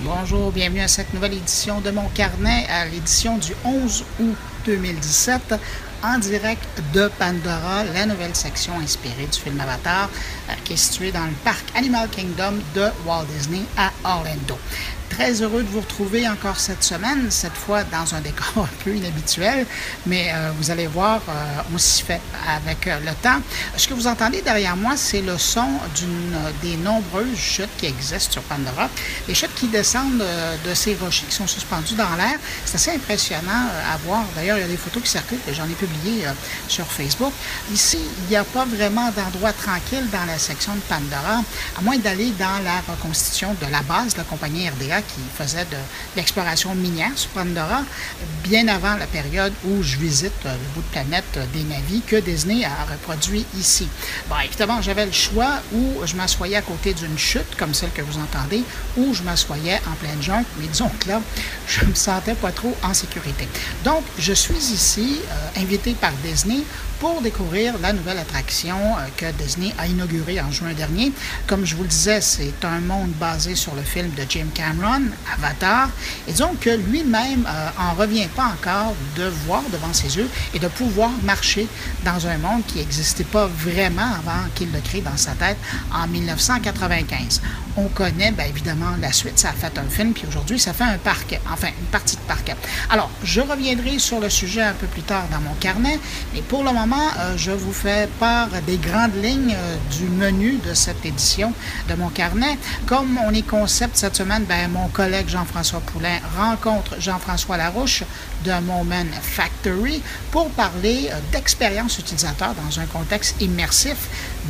Bonjour, bienvenue à cette nouvelle édition de mon carnet, à l'édition du 11 août 2017, en direct de Pandora, la nouvelle section inspirée du film Avatar, euh, qui est située dans le parc Animal Kingdom de Walt Disney à Orlando. Très heureux de vous retrouver encore cette semaine, cette fois dans un décor un peu inhabituel, mais euh, vous allez voir, euh, on s'y fait avec euh, le temps. Ce que vous entendez derrière moi, c'est le son d'une des nombreuses chutes qui existent sur Pandora. Les chutes qui descendent de ces rochers qui sont suspendus dans l'air. C'est assez impressionnant à voir. D'ailleurs, il y a des photos qui circulent j'en ai publiées sur Facebook. Ici, il n'y a pas vraiment d'endroit tranquille dans la section de Pandora, à moins d'aller dans la reconstitution de la base de la compagnie RDA qui faisait de, l'exploration minière sur Pandora, bien avant la période où je visite euh, le bout de planète euh, des navires que Disney a reproduit ici. Bon, évidemment, j'avais le choix où je m'assoyais à côté d'une chute, comme celle que vous entendez, ou je m'assoyais en pleine jungle, mais disons que là, je me sentais pas trop en sécurité. Donc, je suis ici, euh, invité par Disney pour découvrir la nouvelle attraction que Disney a inaugurée en juin dernier. Comme je vous le disais, c'est un monde basé sur le film de Jim Cameron Avatar, et disons que lui-même euh, en revient pas encore de voir devant ses yeux et de pouvoir marcher dans un monde qui n'existait pas vraiment avant qu'il le crée dans sa tête en 1995. On connaît bien évidemment la suite, ça a fait un film, puis aujourd'hui ça fait un parc, enfin une partie de parc. Alors, je reviendrai sur le sujet un peu plus tard dans mon carnet, mais pour le moment, euh, je vous fais part des grandes lignes euh, du menu de cette édition de mon carnet. Comme on est concept cette semaine, ben, mon collègue Jean-François Poulain rencontre Jean-François Larouche de Moment Factory pour parler euh, d'expérience utilisateur dans un contexte immersif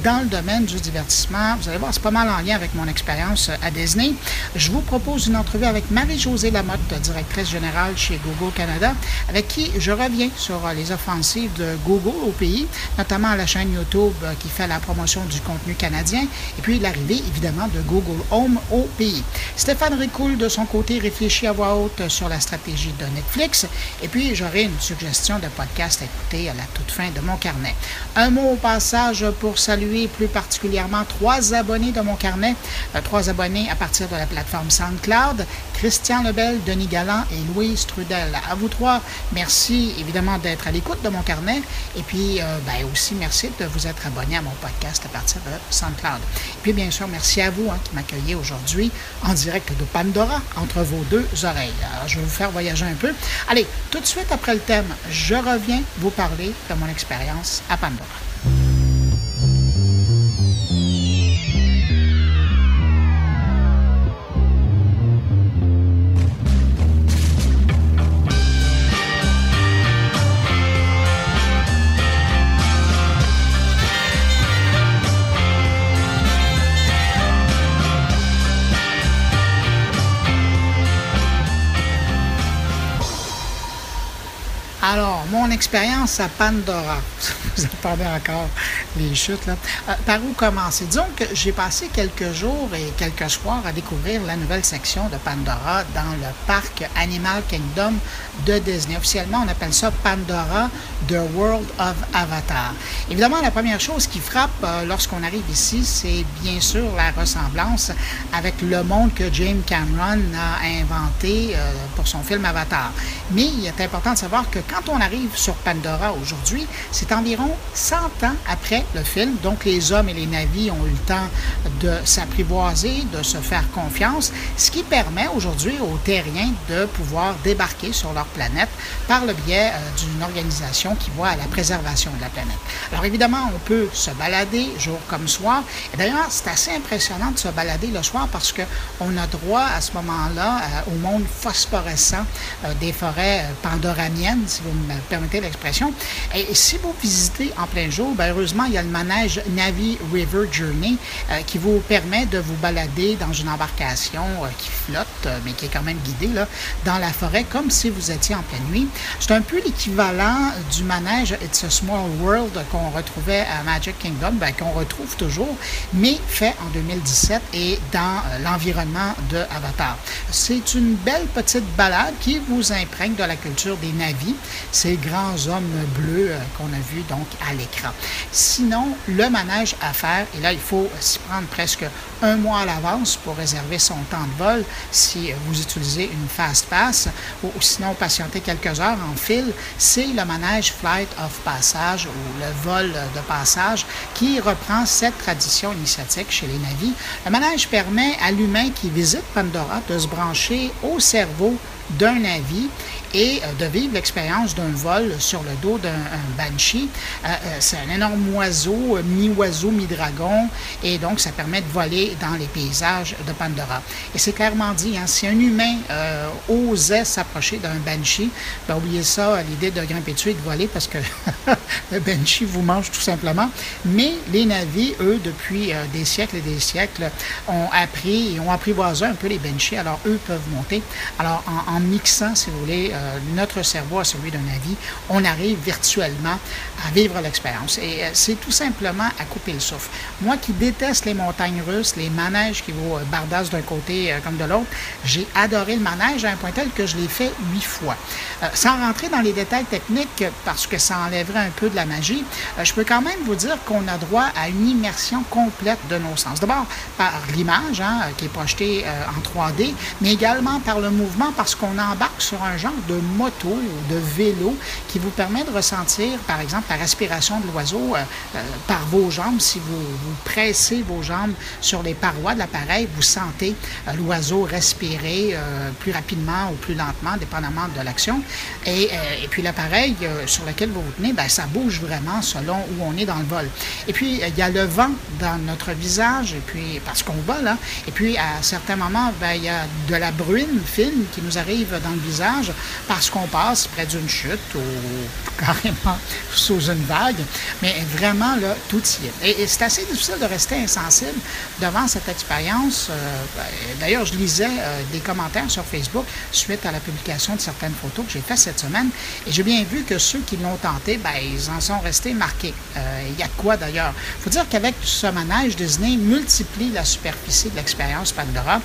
dans le domaine du divertissement. Vous allez voir, c'est pas mal en lien avec mon expérience euh, à Disney. Je vous propose une entrevue avec Marie-Josée Lamotte, directrice générale chez Google Canada, avec qui je reviens sur euh, les offensives de Google au pays, notamment la chaîne YouTube qui fait la promotion du contenu canadien, et puis l'arrivée évidemment de Google Home au pays. Stéphane Ricoul, de son côté, réfléchit à voix haute sur la stratégie de Netflix. Et puis, j'aurai une suggestion de podcast à écouter à la toute fin de mon carnet. Un mot au passage pour saluer plus particulièrement trois abonnés de mon carnet. Euh, trois abonnés à partir de la plateforme SoundCloud. Christian Lebel, Denis Galland et Louise Trudel. À vous trois, merci évidemment d'être à l'écoute de mon carnet. Et puis, euh, ben, aussi, merci de vous être abonné à mon podcast à partir de SoundCloud. Et puis, bien sûr, merci à vous hein, qui m'accueillez aujourd'hui en direct de Pandora, entre vos deux oreilles. Je vais vous faire voyager un peu. Allez, tout de suite après le thème, je reviens vous parler de mon expérience à Pandora. Alors, mon expérience à Pandora, vous entendez encore les chutes, là. Euh, par où commencer? Disons que j'ai passé quelques jours et quelques soirs à découvrir la nouvelle section de Pandora dans le parc Animal Kingdom de Disney. Officiellement, on appelle ça Pandora The World of Avatar. Évidemment, la première chose qui frappe euh, lorsqu'on arrive ici, c'est bien sûr la ressemblance avec le monde que James Cameron a inventé euh, pour son film Avatar. Mais il est important de savoir que quand on arrive sur Pandora aujourd'hui, c'est environ 100 ans après le film. Donc, les hommes et les navires ont eu le temps de s'apprivoiser, de se faire confiance, ce qui permet aujourd'hui aux terriens de pouvoir débarquer sur leur planète par le biais euh, d'une organisation qui voit à la préservation de la planète. Alors, évidemment, on peut se balader jour comme soir. Et d'ailleurs, c'est assez impressionnant de se balader le soir parce qu'on a droit à ce moment-là euh, au monde phosphorescent euh, des forêts pandoramiennes, vous me permettez l'expression. Et si vous visitez en plein jour, ben, heureusement, il y a le manège Navi River Journey euh, qui vous permet de vous balader dans une embarcation euh, qui flotte, euh, mais qui est quand même guidée là, dans la forêt comme si vous étiez en pleine nuit. C'est un peu l'équivalent du manège It's a Small World qu'on retrouvait à Magic Kingdom, ben, qu'on retrouve toujours, mais fait en 2017 et dans l'environnement de Avatar. C'est une belle petite balade qui vous imprègne de la culture des navis ces grands hommes bleus qu'on a vus donc à l'écran. Sinon, le manège à faire, et là, il faut s'y prendre presque un mois à l'avance pour réserver son temps de vol si vous utilisez une fast pass ou, sinon patienter quelques heures en fil, c'est le manège Flight of Passage ou le vol de passage qui reprend cette tradition initiatique chez les navires. Le manège permet à l'humain qui visite Pandora de se brancher au cerveau d'un navire et euh, de vivre l'expérience d'un vol sur le dos d'un banshee. Euh, euh, c'est un énorme oiseau, mi-oiseau, mi-dragon, et donc ça permet de voler dans les paysages de Pandora. Et c'est clairement dit, hein, si un humain osait s'approcher d'un banshee, ben, oubliez ça, l'idée de grimper dessus et de voler parce que le banshee vous mange tout simplement. Mais les navires, eux, depuis des siècles et des siècles, ont appris et ont apprivoisé un peu les banshees, alors eux peuvent monter. Alors en, mixant, si vous voulez, notre cerveau à celui d'un avis, on arrive virtuellement à vivre l'expérience. Et euh, c'est tout simplement à couper le souffle. Moi qui déteste les montagnes russes, les manèges qui vous euh, bardassent d'un côté comme de l'autre, j'ai adoré le manège à un point tel que je l'ai fait huit fois. sans rentrer dans les détails techniques, parce que ça enlèverait un peu de la magie, je peux quand même vous dire qu'on a droit à une immersion complète de nos sens. D'abord par l'image hein, qui est projetée en 3D, mais également par le mouvement parce qu'on embarque sur un genre de moto ou de vélo qui vous permet de ressentir, par exemple, la respiration de l'oiseau euh, euh, par vos jambes. Si vous, vous, pressez vos jambes sur les parois de l'appareil, vous sentez euh, l'oiseau respirer plus rapidement ou plus lentement, dépendamment de l'action. Et, et, puis l'appareil sur lequel vous vous tenez, ben, ça bouge vraiment selon où on est dans le vol. Et puis, il y a le vent dans notre visage, et puis parce qu'on vole, hein. et puis à certains moments, ben, il y a de la bruine fine qui nous arrive dans le visage parce qu'on passe près d'une chute ou carrément sous une vague. Mais vraiment, là, tout y est. Et, c'est assez difficile de rester insensible devant cette expérience. Euh, ben, d'ailleurs, je lisais euh, des commentaires sur Facebook suite à la publication de certaines photos que j'ai faites cette semaine. Et j'ai bien vu que ceux qui l'ont tenté, ben, ils en sont restés marqués. Euh, il y a quoi d'ailleurs. Il faut dire qu'avec ce manège, Disney multiplie la superficie de l'expérience Pandora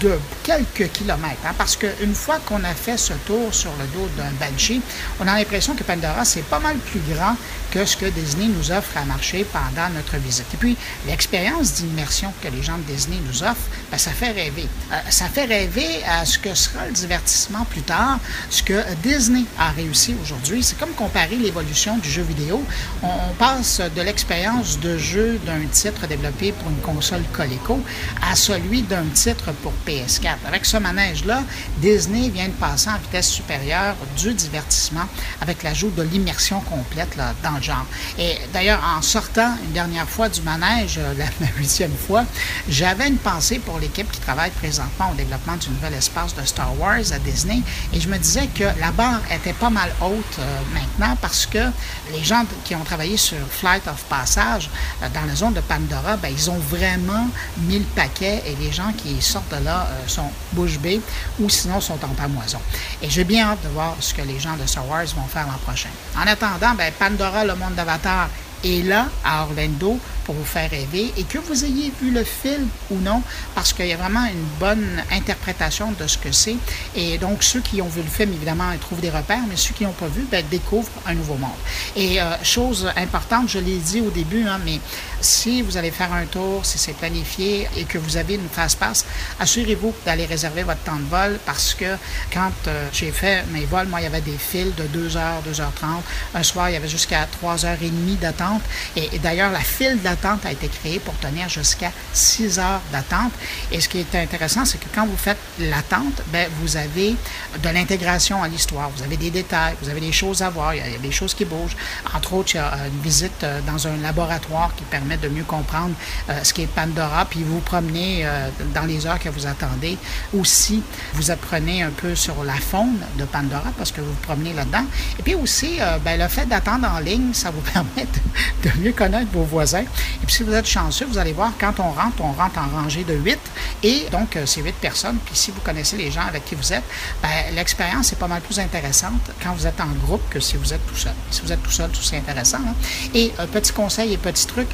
de quelques kilomètres. Hein, parce qu'une fois qu'on a fait ce tour sur le dos d'un Banshee, on a l'impression que Pandora, c'est pas mal plus grand que ce que Disney nous offre à marcher pendant notre visite. Et puis, l'expérience d'immersion que les gens de Disney nous offrent, ben, ça fait rêver. Euh, ça fait rêver à ce que sera le divertissement plus tard. Ce que Disney a réussi aujourd'hui, c'est comme comparer l'évolution du jeu vidéo. On, passe de l'expérience de jeu d'un titre développé pour une console Coleco à celui d'un titre pour PS4. Avec ce manège-là, Disney vient de passer en vitesse supérieure du divertissement avec l'ajout de l'immersion complète là, dans genre. Et d'ailleurs, en sortant une dernière fois du manège, euh, la huitième fois, j'avais une pensée pour l'équipe qui travaille présentement au développement du nouvel espace de Star Wars à Disney et je me disais que la barre était pas mal haute euh, maintenant parce que les gens qui ont travaillé sur Flight of Passage euh, dans la zone de Pandora, ben, ils ont vraiment mis le paquet et les gens qui sortent de là sont bouche bée ou sinon sont en pamoison. Et j'ai bien hâte de voir ce que les gens de Star Wars vont faire l'an prochain. En attendant, ben, Pandora, le monde d'Avatar, est là à Orlando pour vous faire rêver et que vous ayez vu le film ou non, parce qu'il y a vraiment une bonne interprétation de ce que c'est. Et donc, ceux qui ont vu le film, évidemment, ils trouvent des repères, mais ceux qui n'ont pas vu, ben, découvrent un nouveau monde. Et euh, chose importante, je l'ai dit au début, hein, mais si vous allez faire un tour, si c'est planifié et que vous avez une phase passe, assurez-vous d'aller réserver votre temps de vol parce que quand euh, j'ai fait mes vols, moi, il y avait des files de 2h, 2h30. Un soir, il y avait jusqu'à 3h30 d'attente. Et, d'ailleurs, la file d'attente a été créée pour tenir jusqu'à 6 heures d'attente. Et ce qui est intéressant, c'est que quand vous faites l'attente, ben, vous avez de l'intégration à l'histoire. Vous avez des détails, vous avez des choses à voir, il y, a, des choses qui bougent. Entre autres, il y a une visite euh, dans un laboratoire qui permet de mieux comprendre euh, ce qui est Pandora, puis vous promenez euh, dans les heures que vous attendez. Aussi, vous apprenez un peu sur la faune de Pandora parce que vous vous promenez là-dedans. Et puis aussi, ben, le fait d'attendre en ligne, ça vous permet de mieux connaître vos voisins et puis si vous êtes chanceux, vous allez voir, quand on rentre, on rentre en rangée de 8. Et donc, euh, c'est 8 personnes. Puis si vous connaissez les gens avec qui vous êtes, ben, l'expérience est pas mal plus intéressante quand vous êtes en groupe que si vous êtes tout seul. Si vous êtes tout seul, tout c'est intéressant. Hein. Et petit conseil et petit truc,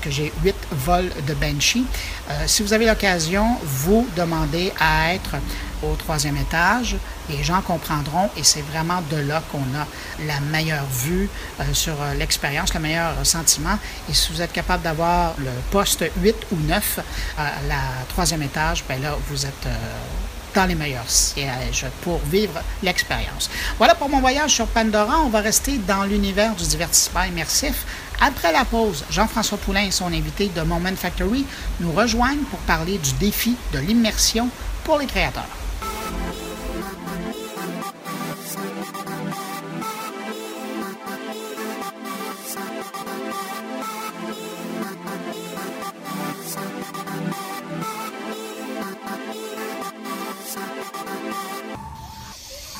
que j'ai 8 vols de Banshee, euh, si vous avez l'occasion, vous demandez à être au troisième étage. Les gens comprendront et c'est vraiment de là qu'on a la meilleure vue euh, sur euh, l'expérience, le meilleur sentiment. Et si vous êtes capable d'avoir le poste 8 ou 9 à la troisième étage, ben là, vous êtes dans les meilleurs sièges pour vivre l'expérience. Voilà pour mon voyage sur Pandora. On va rester dans l'univers du divertissement immersif. Après la pause, Jean-François Poulain et son invité de Moment Factory nous rejoignent pour parler du défi de l'immersion pour les créateurs.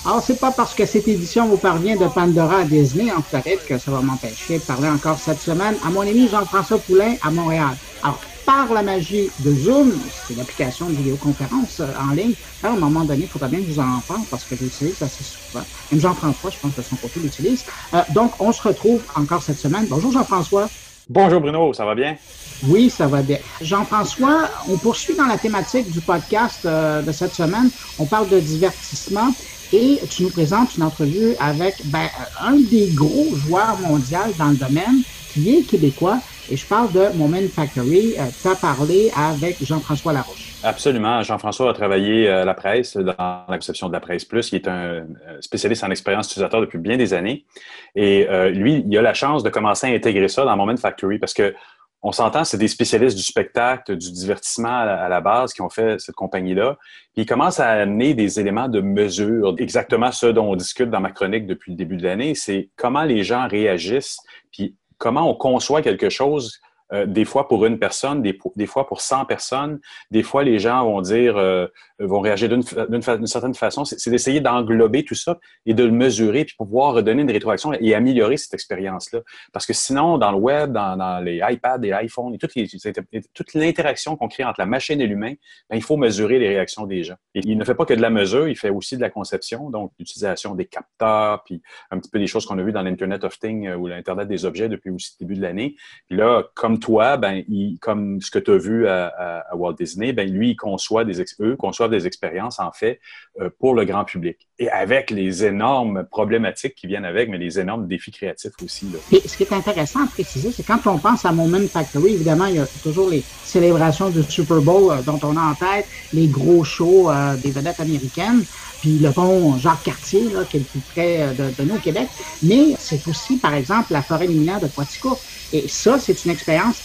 Alors, c'est pas parce que cette édition vous parvient de Pandora à Disney en Floride que ça va m'empêcher de parler encore cette semaine à mon ami Jean-François Poulain à Montréal. Alors, par la magie de Zoom, c'est l'application de vidéoconférence euh, en ligne. à un moment donné, il faudra bien que je vous en parle parce que je l'utilise assez souvent. Même Jean-François, je pense que son côté l'utilise. Euh, donc, on se retrouve encore cette semaine. Bonjour Jean-François. Bonjour Bruno, ça va bien? Oui, ça va bien. Jean-François, on poursuit dans la thématique du podcast euh, de cette semaine. On parle de divertissement et tu nous présentes une entrevue avec ben, un des gros joueurs mondiaux dans le domaine, qui est québécois, et je parle de Moment Factory. Euh, tu as parlé avec Jean-François Larouche. Absolument. Jean-François a travaillé à la presse, dans la conception de la presse plus. Il est un euh, spécialiste en expérience utilisateur depuis bien des années. Et euh, lui, il a la chance de commencer à intégrer ça dans Moment Factory parce que on s'entend, c'est des spécialistes du spectacle, du divertissement à la base qui ont fait cette compagnie-là. Puis ils commencent à amener des éléments de mesure. Exactement ce dont on discute dans ma chronique depuis le début de l'année, c'est comment les gens réagissent, puis comment on conçoit quelque chose euh, des fois pour une personne, des, fois pour 100 personnes. Des fois, les gens vont dire, euh, vont réagir d'une certaine façon. C'est d'essayer d'englober tout ça et de le mesurer puis pouvoir redonner une rétroaction et améliorer cette expérience-là. Parce que sinon, dans le web, dans, les iPads, les iPhones et toute l'interaction qu'on crée entre la machine et l'humain, ben, il faut mesurer les réactions des gens. Et il ne fait pas que de la mesure, il fait aussi de la conception, donc l'utilisation des capteurs, puis un petit peu des choses qu'on a vues dans l'Internet of Things euh, ou l'Internet des objets depuis aussi le début de l'année. Là, comme toi, ben, comme ce que tu as vu à, Walt Disney, ben, lui, il conçoit des, eux conçoivent des expériences, en fait, euh, pour le grand public. Et avec les énormes problématiques qui viennent avec, mais les énormes défis créatifs aussi. Et ce qui est intéressant à préciser, c'est quand on pense à Moment Factory, évidemment, il y a toujours les célébrations du Super Bowl euh, dont on a en tête, les gros shows euh, des vedettes américaines puis le pont Jacques Cartier, là, qui est le plus près de, de nous au Québec. Mais c'est aussi, par exemple, la forêt luminaire de Poitiers. Et ça, c'est une expérience,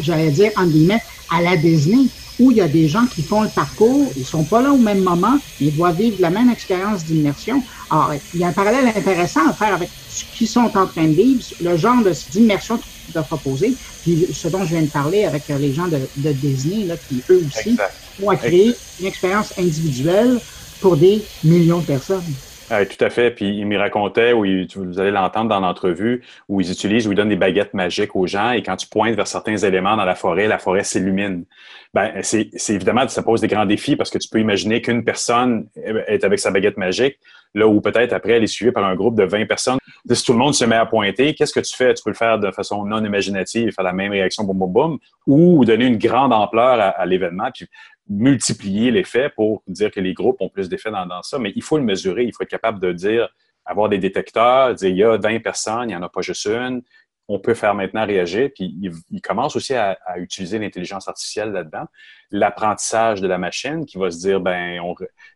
j'allais dire, en guillemets, à la Disney, où il y a des gens qui font le parcours, ils sont pas là au même moment, mais ils doivent vivre la même expérience d'immersion. Alors, il y a un parallèle intéressant à faire avec ce qu'ils sont en train de vivre, le genre d'immersion qu'ils doivent proposer, puis ce dont je viens de parler avec les gens de, Disney, là, qui eux aussi ont créé une expérience individuelle pour des millions de personnes. Oui, tout à fait. Puis il me racontait, où vous allez l'entendre dans l'entrevue, où ils utilisent, où ils donnent des baguettes magiques aux gens et quand tu pointes vers certains éléments dans la forêt, la forêt s'illumine. Ben, c'est évidemment, ça pose des grands défis parce que tu peux imaginer qu'une personne est avec sa baguette magique, là où peut-être après elle est suivie par un groupe de 20 personnes. Si tout le monde se met à pointer, qu'est-ce que tu fais? Tu peux le faire de façon non imaginative faire la même réaction, boum, boum, boum, ou donner une grande ampleur à, à l'événement. Puis multiplier l'effet pour dire que les groupes ont plus d'effet dans, ça, mais il faut le mesurer, il faut être capable de dire, avoir des détecteurs, dire il y a 20 personnes, il n'y en a pas juste une, on peut faire maintenant réagir, puis il, commence aussi à, utiliser l'intelligence artificielle là-dedans, l'apprentissage de la machine qui va se dire, ben,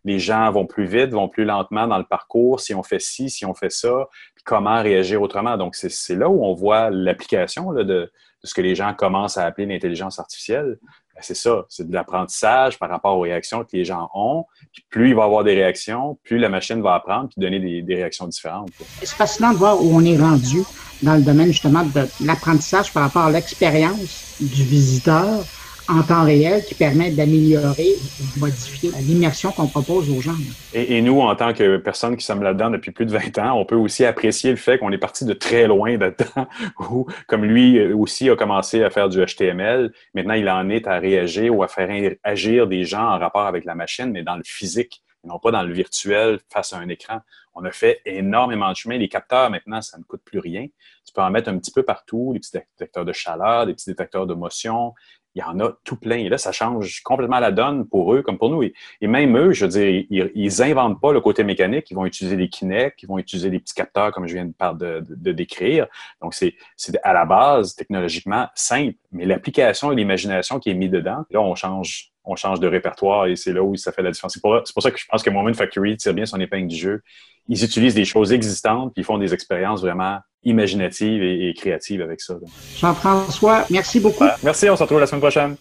les gens vont plus vite, vont plus lentement dans le parcours, si on fait ci, si on fait ça, puis comment réagir autrement. Donc, c'est là où on voit l'application de ce que les gens commencent à appeler l'intelligence artificielle. Ben, c'est ça, c'est de l'apprentissage par rapport aux réactions que les gens ont. Plus il va avoir des réactions, plus la machine va apprendre puis donner des réactions différentes. C'est fascinant de voir où on est rendu dans le domaine justement de l'apprentissage par rapport à l'expérience du visiteur en temps réel qui permet d'améliorer ou modifier l'immersion qu'on propose aux gens. Et, nous, en tant que personnes qui sommes là-dedans depuis plus de 20 ans, on peut aussi apprécier le fait qu'on est parti de très loin là-dedans, où, comme lui aussi a commencé à faire du HTML, maintenant il en est à réagir ou à faire agir des gens en rapport avec la machine, mais dans le physique, et non pas dans le virtuel face à un écran. On a fait énormément de chemin. Les capteurs, maintenant, ça ne coûte plus rien. Tu peux en mettre un petit peu partout, des petits détecteurs de chaleur, des petits détecteurs de motion, il y en a tout plein. Et là, ça change complètement la donne pour eux comme pour nous. Et, même eux, je veux dire, ils, inventent pas le côté mécanique. Ils vont utiliser des Kinect, ils vont utiliser des petits capteurs, comme je viens de, de, décrire. Donc, c'est à la base, technologiquement, simple. Mais l'application et l'imagination qui est mis dedans, là, on change on change de répertoire et c'est là où ça fait la différence. C'est pour, ça que je pense que Moment Factory tire bien son épingle du jeu. Ils utilisent des choses existantes puis ils font des expériences vraiment imaginative et, créative avec ça. Jean-François, merci beaucoup. merci, on se retrouve la semaine prochaine.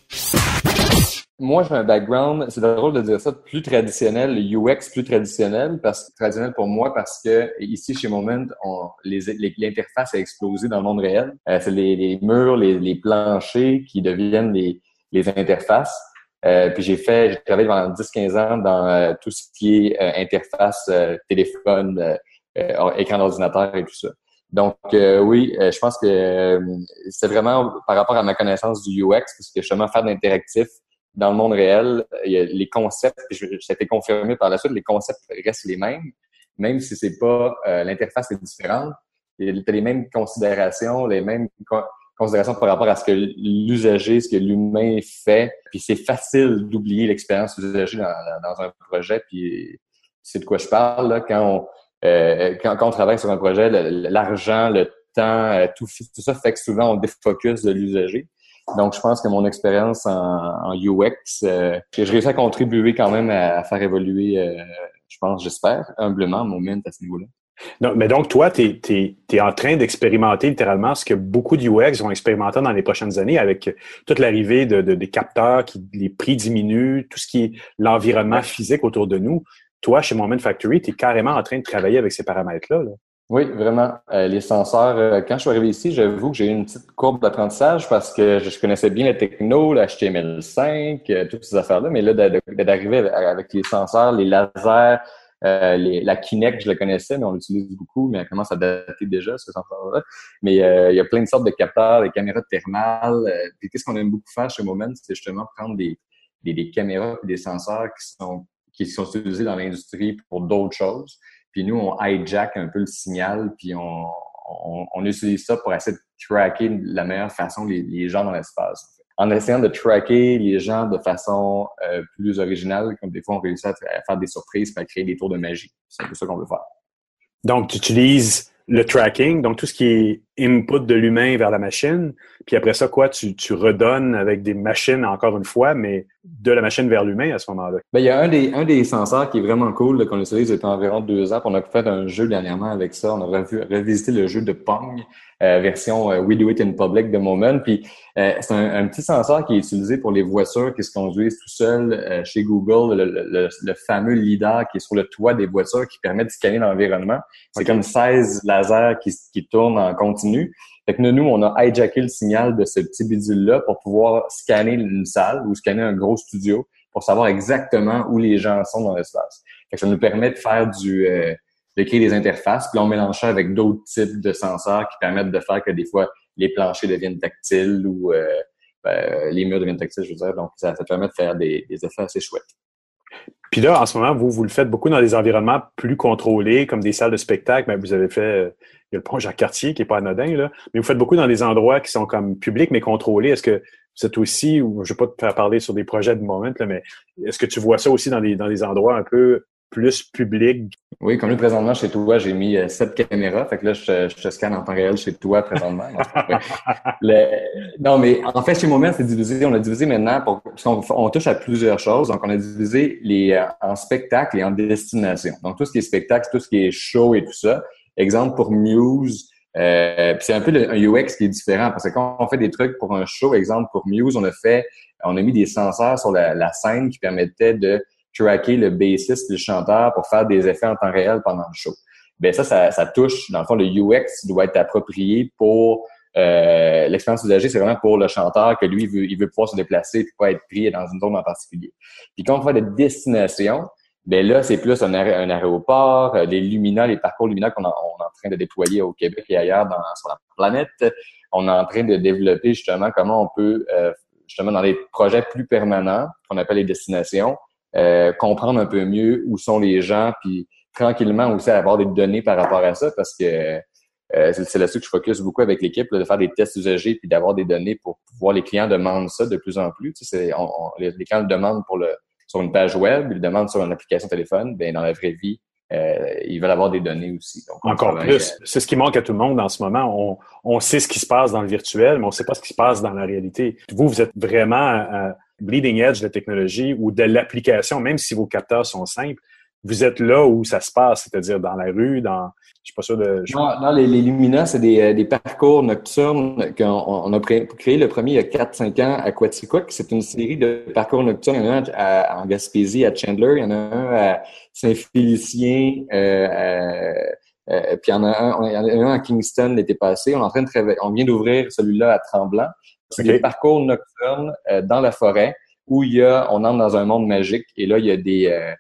Moi, j'ai un background, c'est drôle de dire ça, plus traditionnel, UX plus traditionnel, parce traditionnel pour moi parce que ici chez Moment, l'interface a explosé dans le monde réel. Euh, c'est les, murs, les, planchers qui deviennent les, interfaces. Euh, puis j'ai fait, j'ai travaillé pendant 10-15 ans dans euh, tout ce qui est interface téléphone, écran d'ordinateur et tout ça. Donc euh, oui, euh, je pense que euh, c'est vraiment par rapport à ma connaissance du UX, parce que justement faire de l'interactif dans le monde réel, les concepts, ça a été confirmé par la suite, les concepts restent les mêmes, même si c'est pas l'interface est différente. Il y a les mêmes considérations, les mêmes considérations par rapport à ce que l'usager, ce que l'humain fait. Puis c'est facile d'oublier l'expérience usager dans, dans, un projet. Puis c'est de quoi je parle là, quand on euh, quand, on travaille sur un projet, l'argent, le, temps, euh, tout, tout, ça fait que souvent on défocus de l'usager. Donc, je pense que mon expérience en, UX, euh, j'ai réussi à contribuer quand même à, faire évoluer, je pense, j'espère, humblement, mon moment à ce niveau-là. Non, mais donc, toi, tu es, en train d'expérimenter littéralement ce que beaucoup de UX vont expérimenter dans les prochaines années avec toute l'arrivée de, des capteurs, qui les prix diminuent, tout ce qui est l'environnement physique autour de nous toi, chez Moment Factory, tu es carrément en train de travailler avec ces paramètres-là. Oui, vraiment. Euh, les senseurs, euh, quand je suis arrivé ici, j'avoue que j'ai eu une petite courbe d'apprentissage parce que je, connaissais bien la techno, l'HTML5, euh, toutes ces affaires-là, mais là, d'arriver avec les senseurs, les lasers, la Kinect, je le connaissais, mais on l'utilise beaucoup, mais elle commence à dater déjà, ce sensor-là. Mais il y a plein de sortes de capteurs, des caméras thermales. puis qu'est-ce qu'on aime beaucoup faire chez Moment, c'est justement prendre des, des, des caméras et des senseurs qui sont qui sont utilisés dans l'industrie pour d'autres choses. Puis nous, on hijack un peu le signal, puis on, on, utilise ça pour essayer de tracker de la meilleure façon les, les gens dans l'espace. En essayant de tracker les gens de façon euh, plus originale, comme des fois on réussit à, faire des surprises, à créer des tours de magie. C'est un peu ça qu'on veut faire. Donc, tu utilises le tracking, donc tout ce qui est input de l'humain vers la machine, puis après ça, quoi, tu, tu redonnes avec des machines encore une fois, mais de la machine vers l'humain à ce moment-là. Ben, il y a un des, un des senseurs qui est vraiment cool qu'on utilise depuis environ deux ans. On a fait un jeu dernièrement avec ça. On a revu, revisité le jeu de Pong, euh, version euh, We Do It in Public de Moment. Puis euh, c'est un, un, petit senseur qui est utilisé pour les voitures qui se conduisent tout seuls chez Google, le, le, le, fameux LIDAR qui est sur le toit des voitures qui permet de scanner l'environnement. C'est comme 16 lasers qui, qui tournent en nous, on a hijacké le signal de ce petit bidule-là pour pouvoir scanner une salle ou scanner un gros studio pour savoir exactement où les gens sont dans l'espace. Ça nous permet de faire du euh, de créer des interfaces, puis on mélange ça avec d'autres types de senseurs qui permettent de faire que des fois les planchers deviennent tactiles ou euh, ben, les murs deviennent tactiles, je veux dire. Donc, ça, permet de faire des effets assez chouettes. Puis là, en ce moment, vous, vous le faites beaucoup dans des environnements plus contrôlés, comme des salles de spectacle. Mais vous avez fait, euh, il y a le pont Jacques-Cartier qui est pas anodin, là. Mais vous faites beaucoup dans des endroits qui sont comme publics, mais contrôlés. Est-ce que vous êtes aussi, ou je ne vais pas te faire parler sur des projets de moment, là, mais est-ce que tu vois ça aussi dans des, dans des endroits un peu plus public. Oui, comme nous, présentement, chez toi, j'ai mis euh, sept caméras. Fait que là, je, je te scanne en temps réel chez toi présentement. non, mais en fait, chez Moment, c'est divisé. On a divisé maintenant pour, parce qu'on on touche à plusieurs choses. Donc, on a divisé les euh, en spectacle et en destination. Donc, tout ce qui est spectacle, tout ce qui est show et tout ça. Exemple pour Muse, euh, c'est un peu un UX qui est différent parce que quand on fait des trucs pour un show, exemple pour Muse, on a fait, on a mis des senseurs sur la, la scène qui permettaient de tracker le bassiste, le chanteur pour faire des effets en temps réel pendant le show. Ben ça, ça, touche, dans le fond, le UX doit être approprié pour euh, l'expérience usagée, c'est vraiment pour le chanteur que lui, il veut, il veut pouvoir se déplacer et pas être pris dans une zone en particulier. Puis quand on fait des destinations, ben là, c'est plus un, aéroport, euh, les Lumina, les parcours Lumina qu'on est en train de déployer au Québec et ailleurs dans, sur la planète. On est en train de développer justement comment on peut, euh, justement, dans des projets plus permanents, qu'on appelle les destinations, euh, comprendre un peu mieux où sont les gens, puis tranquillement aussi avoir des données par rapport à ça, parce que c'est là-dessus que je focus beaucoup avec l'équipe, de faire des tests usagers puis d'avoir des données pour voir les clients demandent ça de plus en plus. Tu sais, les, clients le demandent pour le sur une page web, ils le demandent sur une application téléphone. Ben dans la vraie vie, euh, ils veulent avoir des données aussi. Encore plus. C'est ce qui manque à tout le monde en ce moment. On, sait ce qui se passe dans le virtuel, mais on ne sait pas ce qui se passe dans la réalité. Vous, vous êtes vraiment à bleeding edge de la technologie ou de l'application, même si vos capteurs sont simples. Vous êtes là où ça se passe, c'est-à-dire dans la rue, dans, je suis pas sûr de. Non, les, les c'est des, euh, des, parcours nocturnes qu'on on a créé le premier il y a 4-5 ans à Quaticook. C'est une série de parcours nocturnes. Il y en a un en Gaspésie, à Chandler. Il y en a un à Saint-Félicien. Euh, euh, puis il y en a un, à Kingston l'été passé. On est en train de on vient d'ouvrir celui-là à Tremblant. C'est des parcours nocturnes dans la forêt où il y a, on entre dans un monde magique et là il y a des,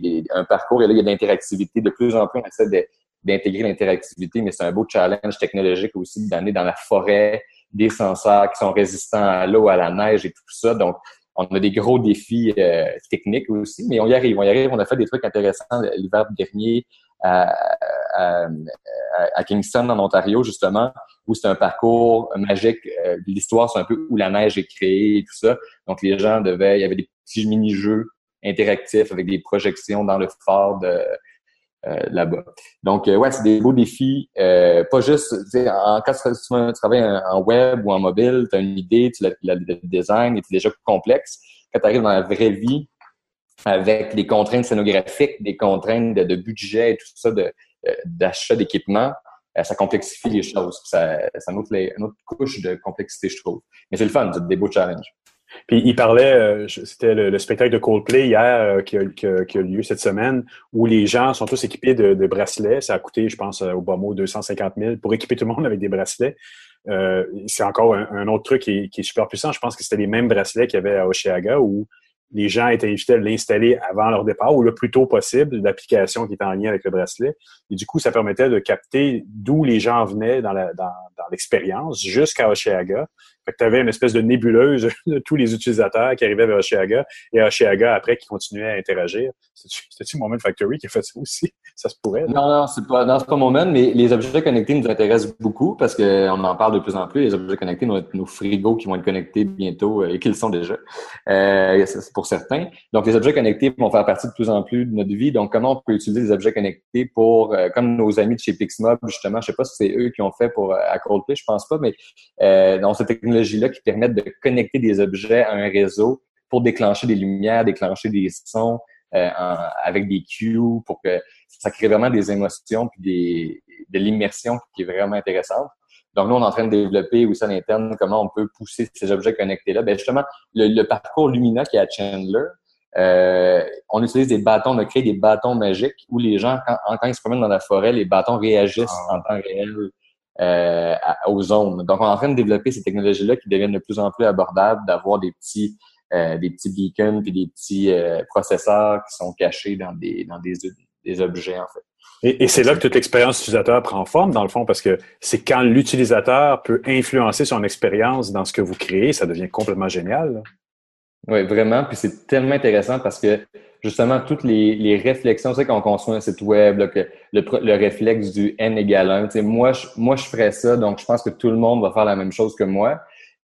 des, un parcours et là il y a de l'interactivité. De plus en plus on essaie d'intégrer l'interactivité, mais c'est un beau challenge technologique aussi d'amener dans la forêt des senseurs qui sont résistants à l'eau, à la neige et tout ça. Donc, on a des gros défis euh, techniques aussi, mais on y arrive, on y arrive. On a fait des trucs intéressants l'hiver dernier à, à, Kingston, en Ontario, justement, où c'est un parcours magique. Euh, l'histoire, c'est un peu où la neige est créée et tout ça. Donc, les gens devaient, il y avait des petits mini-jeux interactifs avec des projections dans le fort de, euh, là-bas. Donc, euh, ouais, c'est des beaux défis. Euh, pas juste, en, quand tu, travailles en, web ou en mobile, tu as une idée, tu l'as, le design est déjà complexe. Quand tu arrives dans la vraie vie, avec des contraintes scénographiques, des contraintes de, budget et tout ça, de, d'achat d'équipement, ça complexifie les choses. Ça, ça une autre couche de complexité, je trouve. Mais c'est le fun, c'est des beaux challenges. Puis il parlait, euh, c'était le, spectacle de Coldplay hier euh, qui, a, qui, lieu cette semaine, où les gens sont tous équipés de, bracelets. Ça a coûté, je pense, au bas mot 250 000 pour équiper tout le monde avec des bracelets. Euh, c'est encore un, autre truc qui qui est, super puissant. Je pense que c'était les mêmes bracelets qu'il y avait à Oshiaga où les gens étaient invités à l'installer avant leur départ ou le plus tôt possible, l'application qui était en lien avec le bracelet. Et du coup, ça permettait de capter d'où les gens venaient dans l'expérience jusqu'à Oshiaga fait que tu avais une espèce de nébuleuse de tous les utilisateurs qui arrivaient vers Oshiaga et Oshiaga après qui continuait à interagir. C'était-tu Moment Factory qui a fait ça aussi? Ça se pourrait? Non, non, c'est pas, non, pas Moment, mais les objets connectés nous intéressent beaucoup parce qu'on en parle de plus en plus. Les objets connectés, nos, nos frigos qui vont être connectés bientôt euh, et qui le sont déjà. Euh, c'est pour certains. Donc, les objets connectés vont faire partie de plus en plus de notre vie. Donc, comment on peut utiliser les objets connectés pour, euh, comme nos amis de chez Pixmob, justement, je sais pas si c'est eux qui ont fait pour à Coldplay, je pense pas, mais euh, dans cette technologie-là qui permettent de connecter des objets à un réseau pour déclencher des lumières, déclencher des sons euh, avec des cues pour que ça crée vraiment des émotions puis des, de l'immersion qui est vraiment intéressante. Donc, nous, on est en train de développer aussi à l'interne comment on peut pousser ces objets connectés-là. Ben justement, le, parcours Lumina qui est à Chandler, euh, on utilise des bâtons, on a créé des bâtons magiques où les gens, quand, quand ils se promènent dans la forêt, les bâtons réagissent ah. en temps réel euh, aux zones. Donc, on est en train de développer ces technologies-là qui deviennent de plus en plus abordables, d'avoir des petits euh, des petits beacons puis des petits euh, processeurs qui sont cachés dans des dans des, des objets en fait. Et, et c'est là que toute l'expérience utilisateur prend forme, dans le fond, parce que c'est quand l'utilisateur peut influencer son expérience dans ce que vous créez, ça devient complètement génial. Oui, vraiment. Puis c'est tellement intéressant parce que justement, toutes les, les réflexions, tu sais, quand on construit un site web, que le, le, réflexe du N égale 1, tu sais, moi je, moi, je ferais ça, donc je pense que tout le monde va faire la même chose que moi.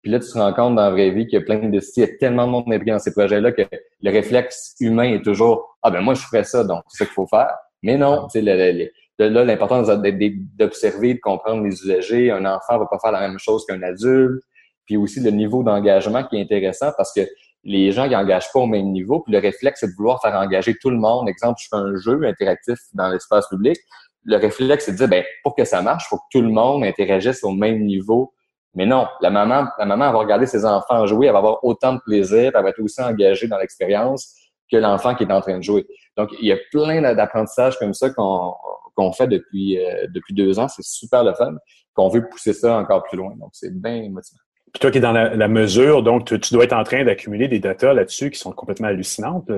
Puis là, tu te rends compte dans la vraie vie qu'il y a plein de il y a tellement de monde impliqué dans ces projets-là que le réflexe humain est toujours Ah ben moi, je ferais ça, donc c'est ça qu'il faut faire. Mais non, tu sais, là, l'importance d'observer, de comprendre les usagers. Un enfant va pas faire la même chose qu'un adulte. Puis aussi le niveau d'engagement qui est intéressant parce que les gens qui engagent pas au même niveau. Puis le réflexe, c'est de vouloir faire engager tout le monde. Exemple, je fais un jeu interactif dans l'espace public. Le réflexe, c'est de dire, ben, pour que ça marche, faut que tout le monde interagisse au même niveau. Mais non, la maman, la maman, va regarder ses enfants jouer, elle va avoir autant de plaisir, elle va être aussi engagée dans l'expérience que l'enfant qui est en train de jouer. Donc, il y a plein d'apprentissages comme ça qu'on fait depuis, euh, depuis deux ans. C'est super le fun. Qu'on veut pousser ça encore plus loin. Donc, c'est bien motivant. Puis toi qui es dans la, mesure, donc tu, dois être en train d'accumuler des datas là-dessus qui sont complètement hallucinantes.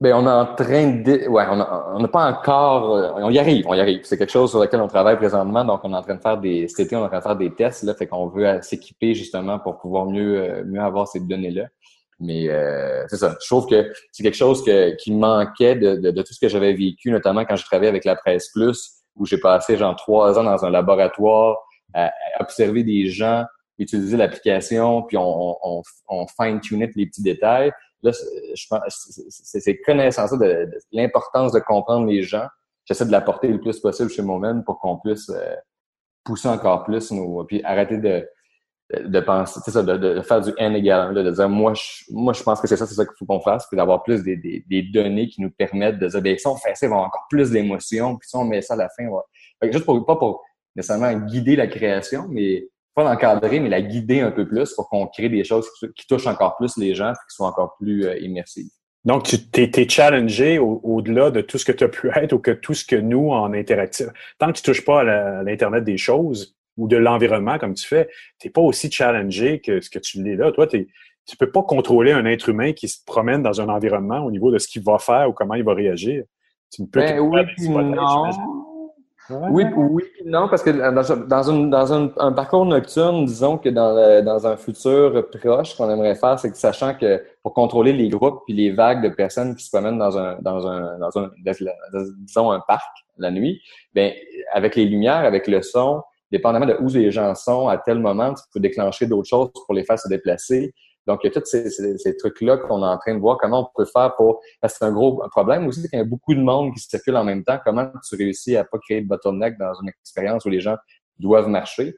Bien, on est en train de... Ouais, on n'a pas encore... Euh, on y arrive, on y arrive. C'est quelque chose sur lequel on travaille présentement. Donc, on est en train de faire des... Cet été, on est en train de faire des tests. Là, fait qu'on veut euh, s'équiper justement pour pouvoir mieux, euh, mieux avoir ces données-là. Mais c'est ça. Je trouve que c'est quelque chose que, qui manquait de, de, tout ce que j'avais vécu, notamment quand je travaillais avec la presse plus, où j'ai passé genre trois ans dans un laboratoire à, observer des gens, utiliser l'application, puis on, on, on fine-tunait les petits détails. Là, je pense, c'est ces connaissances de, l'importance de comprendre les gens. J'essaie de l'apporter le plus possible chez Moment pour qu'on puisse euh, pousser encore plus nos, puis arrêter de, de penser, ça, de, de, faire du N égal de dire moi je, moi je pense que c'est ça, c'est ça qu'il faut qu'on fasse, puis d'avoir plus des, des, des, données qui nous permettent de dire, bien, si on fait ça, il va avoir encore plus d'émotions, puis si on met ça à la fin, va... juste pour, pas pour nécessairement guider la création, mais pas l'encadrer, mais la guider un peu plus pour qu'on crée des choses qui, touchent encore plus les gens, et qui soient encore plus euh, immersives. Donc, tu t'es, challengé au-delà de tout ce que tu as pu être ou que tout ce que nous, en interactif. Tant que tu touches pas à l'Internet des choses, ou de l'environnement comme tu fais, tu n'es pas aussi challengé que ce que tu l'es là. Toi, tu ne peux pas contrôler un être humain qui se promène dans un environnement au niveau de ce qu'il va faire ou comment il va réagir. Tu ne peux ben, oui, non. Oui, oui, non, parce que dans, dans, un, parcours nocturne, disons que dans, dans un futur proche, ce qu'on aimerait faire, c'est que sachant que pour contrôler les groupes puis les vagues de personnes qui se promènent dans un, dans un, dans un, disons un parc la nuit, ben avec les lumières, avec le son, dépendamment de où les gens sont à tel moment, tu peux déclencher d'autres choses pour les faire se déplacer. Donc, il y a tous ces, trucs-là qu'on est en train de voir comment on peut faire pour... C'est un gros problème aussi, qu'il y a beaucoup de monde qui circule en même temps. Comment tu réussis à pas créer de bottleneck dans une expérience où les gens doivent marcher?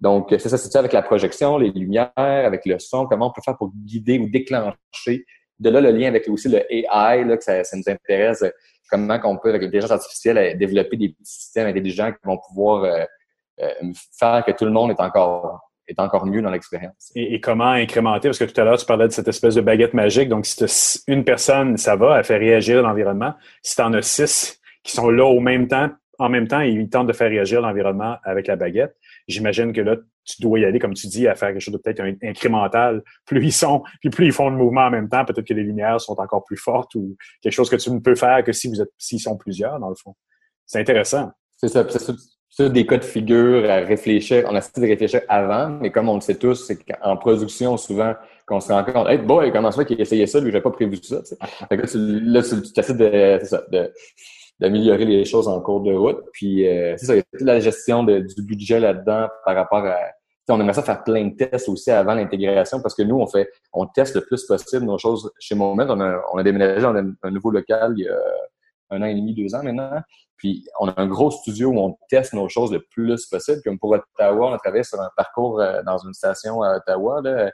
Donc, c'est ça, c'est avec la projection, les lumières, avec le son, comment on peut faire pour guider ou déclencher? De là, le lien avec aussi le AI, là, que ça, nous intéresse, comment on peut, avec l'intelligence artificielle, développer des systèmes intelligents qui vont pouvoir euh, euh, faire que tout le monde est encore est encore mieux dans l'expérience. Et, comment incrémenter? Parce que tout à l'heure, tu parlais de cette espèce de baguette magique. Donc, si tu as une personne, ça va, elle fait réagir l'environnement. Si tu en as six qui sont là au même temps, en même temps, ils tentent de faire réagir l'environnement avec la baguette, j'imagine que là, tu dois y aller, comme tu dis, à faire quelque chose de peut-être incrémental. Plus ils sont, puis plus ils font le mouvement en même temps, peut-être que les lumières sont encore plus fortes ou quelque chose que tu ne peux faire que si vous êtes, s'ils sont plusieurs, dans le fond. C'est intéressant. C'est ça c'est des cas de figure à réfléchir. On a essayé de réfléchir avant, mais comme on le sait tous, c'est qu'en production, souvent, qu'on se rend compte, hey, boy, comment ça qu'il essayait ça, lui, j'avais pas prévu ça, là, tu, essaies de, d'améliorer les choses en cours de route. Puis, euh, c'est ça, il y a toute la gestion du budget là-dedans par rapport à, on aimerait ça faire plein de tests aussi avant l'intégration parce que nous, on fait, on teste le plus possible nos choses chez Moment. On a, on a déménagé dans un, nouveau local il y a un an et demi, deux ans maintenant. Puis on a un gros studio où on teste nos choses le plus possible. Comme pour Ottawa, on a travaillé sur un parcours euh, dans une station à Ottawa, là,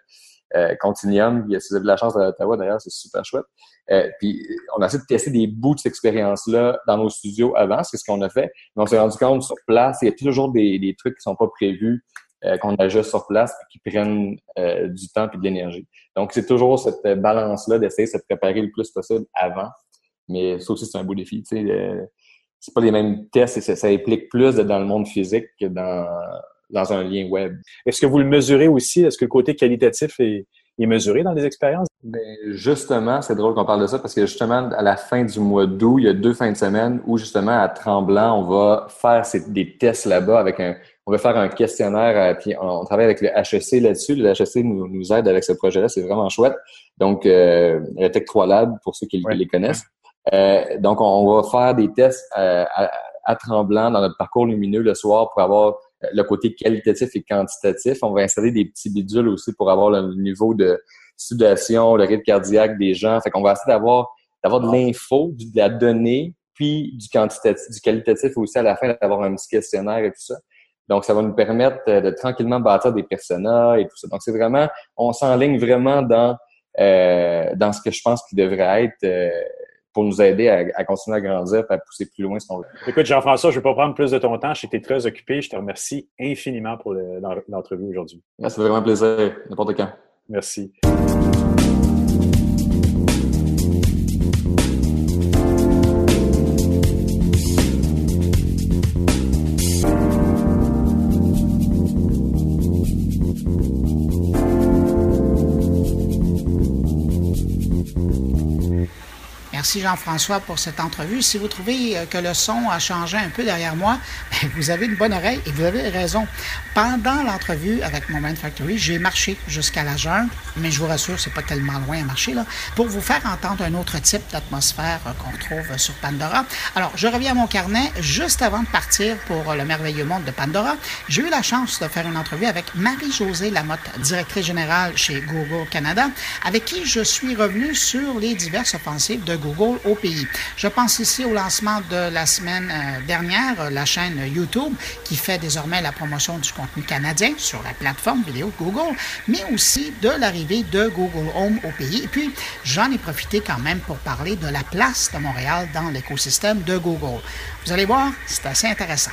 euh, Continuum. Si vous avez de la chance à Ottawa, d'ailleurs, c'est super chouette. Euh, puis on a essayé de tester des bouts de cette expérience-là dans nos studios avant, c'est ce qu'on a fait. Mais on s'est rendu compte sur place, il y a toujours des, des trucs qui sont pas prévus. Euh, qu'on ajuste sur place et qui prennent du temps et de l'énergie. Donc, c'est toujours cette balance-là d'essayer de se préparer le plus possible avant. Mais ça aussi, c'est un beau défi. Tu sais, c'est pas les mêmes tests et ça, implique plus d'être dans le monde physique que dans, dans un lien web. Est-ce que vous le mesurez aussi? Est-ce que le côté qualitatif est, est mesuré dans les expériences? Ben, justement, c'est drôle qu'on parle de ça parce que justement, à la fin du mois d'août, il y a deux fins de semaine où justement, à Tremblant, on va faire des tests là-bas avec un, on va faire un questionnaire, euh, puis on, travaille avec le HEC là-dessus. Le HEC nous, nous aide avec ce projet-là, c'est vraiment chouette. Donc, euh, le Tech 3 Lab, pour ceux qui les connaissent. Euh, donc, on, va faire des tests euh, à, tremblant dans notre parcours lumineux le soir pour avoir euh, le côté qualitatif et quantitatif. On va installer des petits bidules aussi pour avoir le niveau de sudation, le rythme cardiaque des gens. Fait qu'on va essayer d'avoir d'avoir de l'info, de la donnée, puis du quantitatif, du qualitatif aussi à la fin, d'avoir un petit questionnaire et tout ça. Donc, ça va nous permettre de tranquillement bâtir des personnages et tout ça. Donc, c'est vraiment, on s'enligne vraiment dans dans ce que je pense qu'il devrait être pour nous aider à, continuer à grandir et à pousser plus loin ce qu'on veut. Écoute, Jean-François, je ne vais pas prendre plus de ton temps. J'étais très occupé. Je te remercie infiniment pour l'entrevue aujourd'hui. Ça fait vraiment un plaisir, n'importe quand. Merci. Merci Jean-François pour cette entrevue. Si vous trouvez euh, que le son a changé un peu derrière moi, vous avez une bonne oreille et vous avez raison. Pendant l'entrevue avec Moment Factory, j'ai marché jusqu'à la jungle, mais je vous rassure, c'est pas tellement loin à marcher là, pour vous faire entendre un autre type d'atmosphère euh, qu'on trouve sur Pandora. Alors, je reviens à mon carnet juste avant de partir pour le merveilleux monde de Pandora. J'ai eu la chance de faire une entrevue avec Marie-Josée Lamotte, directrice générale chez Google Canada, avec qui je suis revenu sur les diverses offensives de Google au pays. Je pense ici au lancement de la semaine euh, dernière, la chaîne YouTube, qui fait désormais la promotion du contenu canadien sur la plateforme vidéo Google, mais aussi de l'arrivée de Google Home au pays. Et puis, j'en ai profité quand même pour parler de la place de Montréal dans l'écosystème de Google. Vous allez voir, c'est assez intéressant.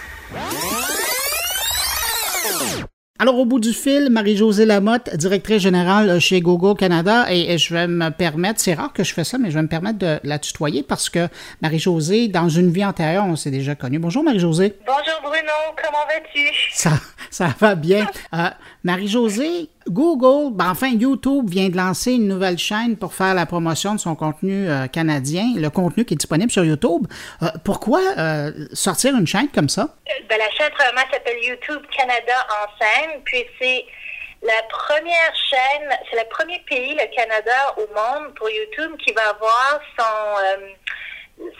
Alors, au bout du fil, Marie-Josée Lamotte, directrice générale chez Google Canada, et, je vais me permettre, c'est rare que je fais ça, mais je vais me permettre de la tutoyer parce que Marie-Josée, dans une vie antérieure, on s'est déjà connus. Bonjour Marie-Josée. Bonjour Bruno, comment vas-tu? Ça, ça va bien. Euh, Marie-Josée, Google, ben enfin YouTube vient de lancer une nouvelle chaîne pour faire la promotion de son contenu euh, canadien, le contenu qui est disponible sur YouTube. Euh, pourquoi euh, sortir une chaîne comme ça? Ben, la chaîne, premièrement, s'appelle YouTube Canada en scène, puis c'est la première chaîne, c'est le premier pays, le Canada, au monde pour YouTube qui va avoir son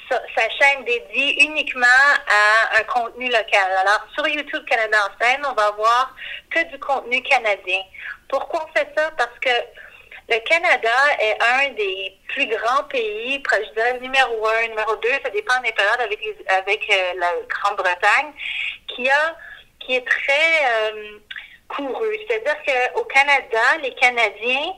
sa chaîne dédiée uniquement à un contenu local. Alors, sur YouTube Canada en scène, on va avoir que du contenu canadien. Pourquoi on fait ça? Parce que le Canada est un des plus grands pays, je numéro un, numéro deux, ça dépend des périodes avec, avec euh, la Grande-Bretagne, qui a qui est très euh, couru. C'est-à-dire qu'au Canada, les Canadiens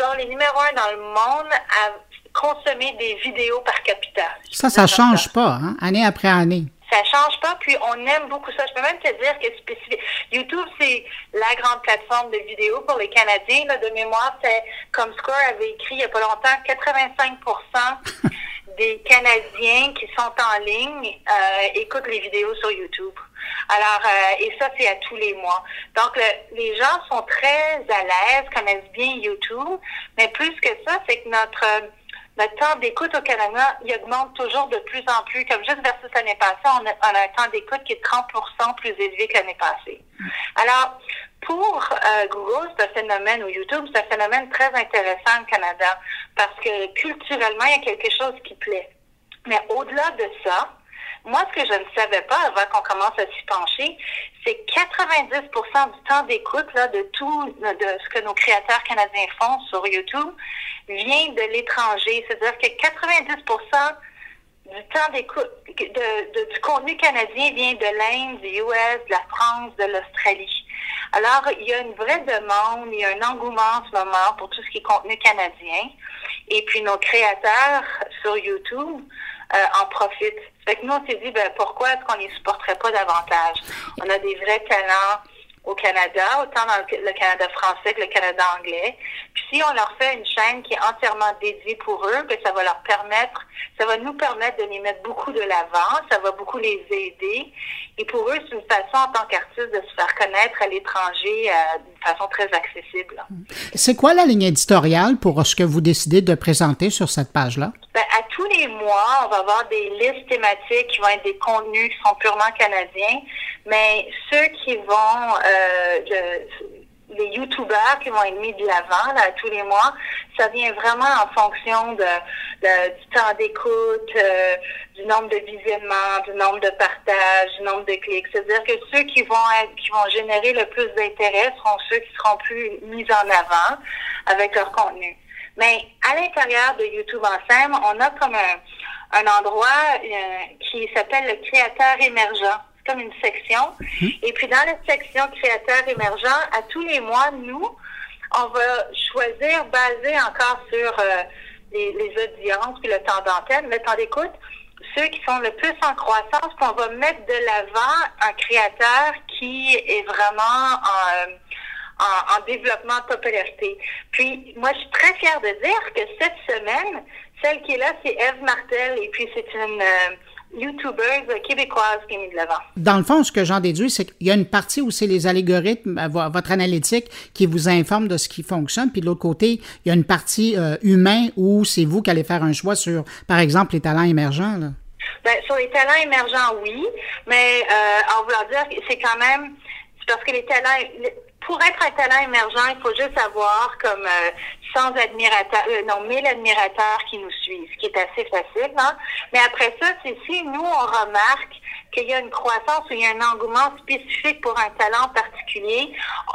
sont les numéro un dans le monde à consommer des vidéos par capita. Ça, ça change pas, hein, année après année ça change pas, puis on aime beaucoup ça. Je peux même te dire que spécifique. YouTube, c'est la grande plateforme de vidéos pour les Canadiens. Là, de mémoire, c'est comme Score avait écrit il n'y a pas longtemps, 85% des Canadiens qui sont en ligne euh, écoutent les vidéos sur YouTube. Alors, euh, et ça, c'est à tous les mois. Donc, les gens sont très à l'aise, connaissent bien YouTube, mais plus que ça, c'est que notre le temps d'écoute au Canada, il augmente toujours de plus en plus. Comme juste versus l'année passée, on a, un temps d'écoute qui est 30% plus élevé que l'année passée. Alors, pour euh, Google, c'est un phénomène, ou YouTube, c'est un phénomène très intéressant au Canada, parce que culturellement, il y a quelque chose qui plaît. Mais au-delà de ça, moi, ce que je ne savais pas avant qu'on commence à s'y pencher, c'est 90% du temps d'écoute de tout de ce que nos créateurs canadiens font sur YouTube vient de l'étranger. C'est-à-dire que 90% du temps d'écoute de, du contenu canadien vient de l'Inde, du US, de la France, de l'Australie. Alors, il y a une vraie demande, il y a un engouement en ce moment pour tout ce qui est contenu canadien. Et puis, nos créateurs sur YouTube euh, en profitent. Fait nous, on s'est dit, ben, pourquoi est-ce qu'on ne les supporterait pas davantage? On a des vrais talents au Canada, autant dans le Canada français que le Canada anglais. Puis si on leur fait une chaîne qui est entièrement dédiée pour eux, ben ça va leur permettre, ça va nous permettre de les mettre beaucoup de l'avant, ça va beaucoup les aider. Et pour eux, c'est une façon en tant qu'artiste de se faire connaître à l'étranger euh, d'une façon très accessible. C'est quoi la ligne éditoriale pour ce que vous décidez de présenter sur cette page-là? Ben, à tous les mois, on va avoir des listes thématiques qui vont être des contenus qui sont purement canadiens, mais ceux qui vont, euh, les YouTubers qui vont être mis de l'avant à tous les mois, ça vient vraiment en fonction de, du temps d'écoute, euh, du nombre de visionnements, du nombre de partages, du nombre de clics. C'est-à-dire que ceux qui vont qui vont générer le plus d'intérêt seront ceux qui seront plus mis en avant avec leur contenu. Mais à l'intérieur de YouTube Ensemble, on a comme un, endroit euh, qui s'appelle le créateur émergent. Comme une section. Mhm. Et puis dans la section créateur émergent, à tous les mois, nous, on va choisir, basé encore sur euh, les, audiences puis le temps d'antenne, le temps d'écoute, ceux qui sont le plus en croissance, puis on va mettre de l'avant un créateur qui est vraiment en en, développement de popularité. Puis, moi, je suis très fière de dire que cette semaine, celle qui est là, c'est Eve Martel, et puis c'est une euh, YouTubers québécoises qui est mis de l'avant. Dans le fond, ce que j'en déduis, c'est qu'il y a une partie où c'est les algorithmes, votre analytique qui vous informe de ce qui fonctionne, puis de l'autre côté, il y a une partie euh, humain où c'est vous qui allez faire un choix sur, par exemple, les talents émergents. Là. Ben, sur les talents émergents, oui, mais euh, en voulant dire, c'est quand même, parce que les talents, pour être un talent émergent, il faut juste avoir comme euh, 100 admirateurs, euh, non, 1000 admirateurs qui nous suivent, ce qui est assez facile. Hein? Mais après ça, c'est si nous, on remarque qu'il y a une croissance ou il y a un engouement spécifique pour un talent particulier,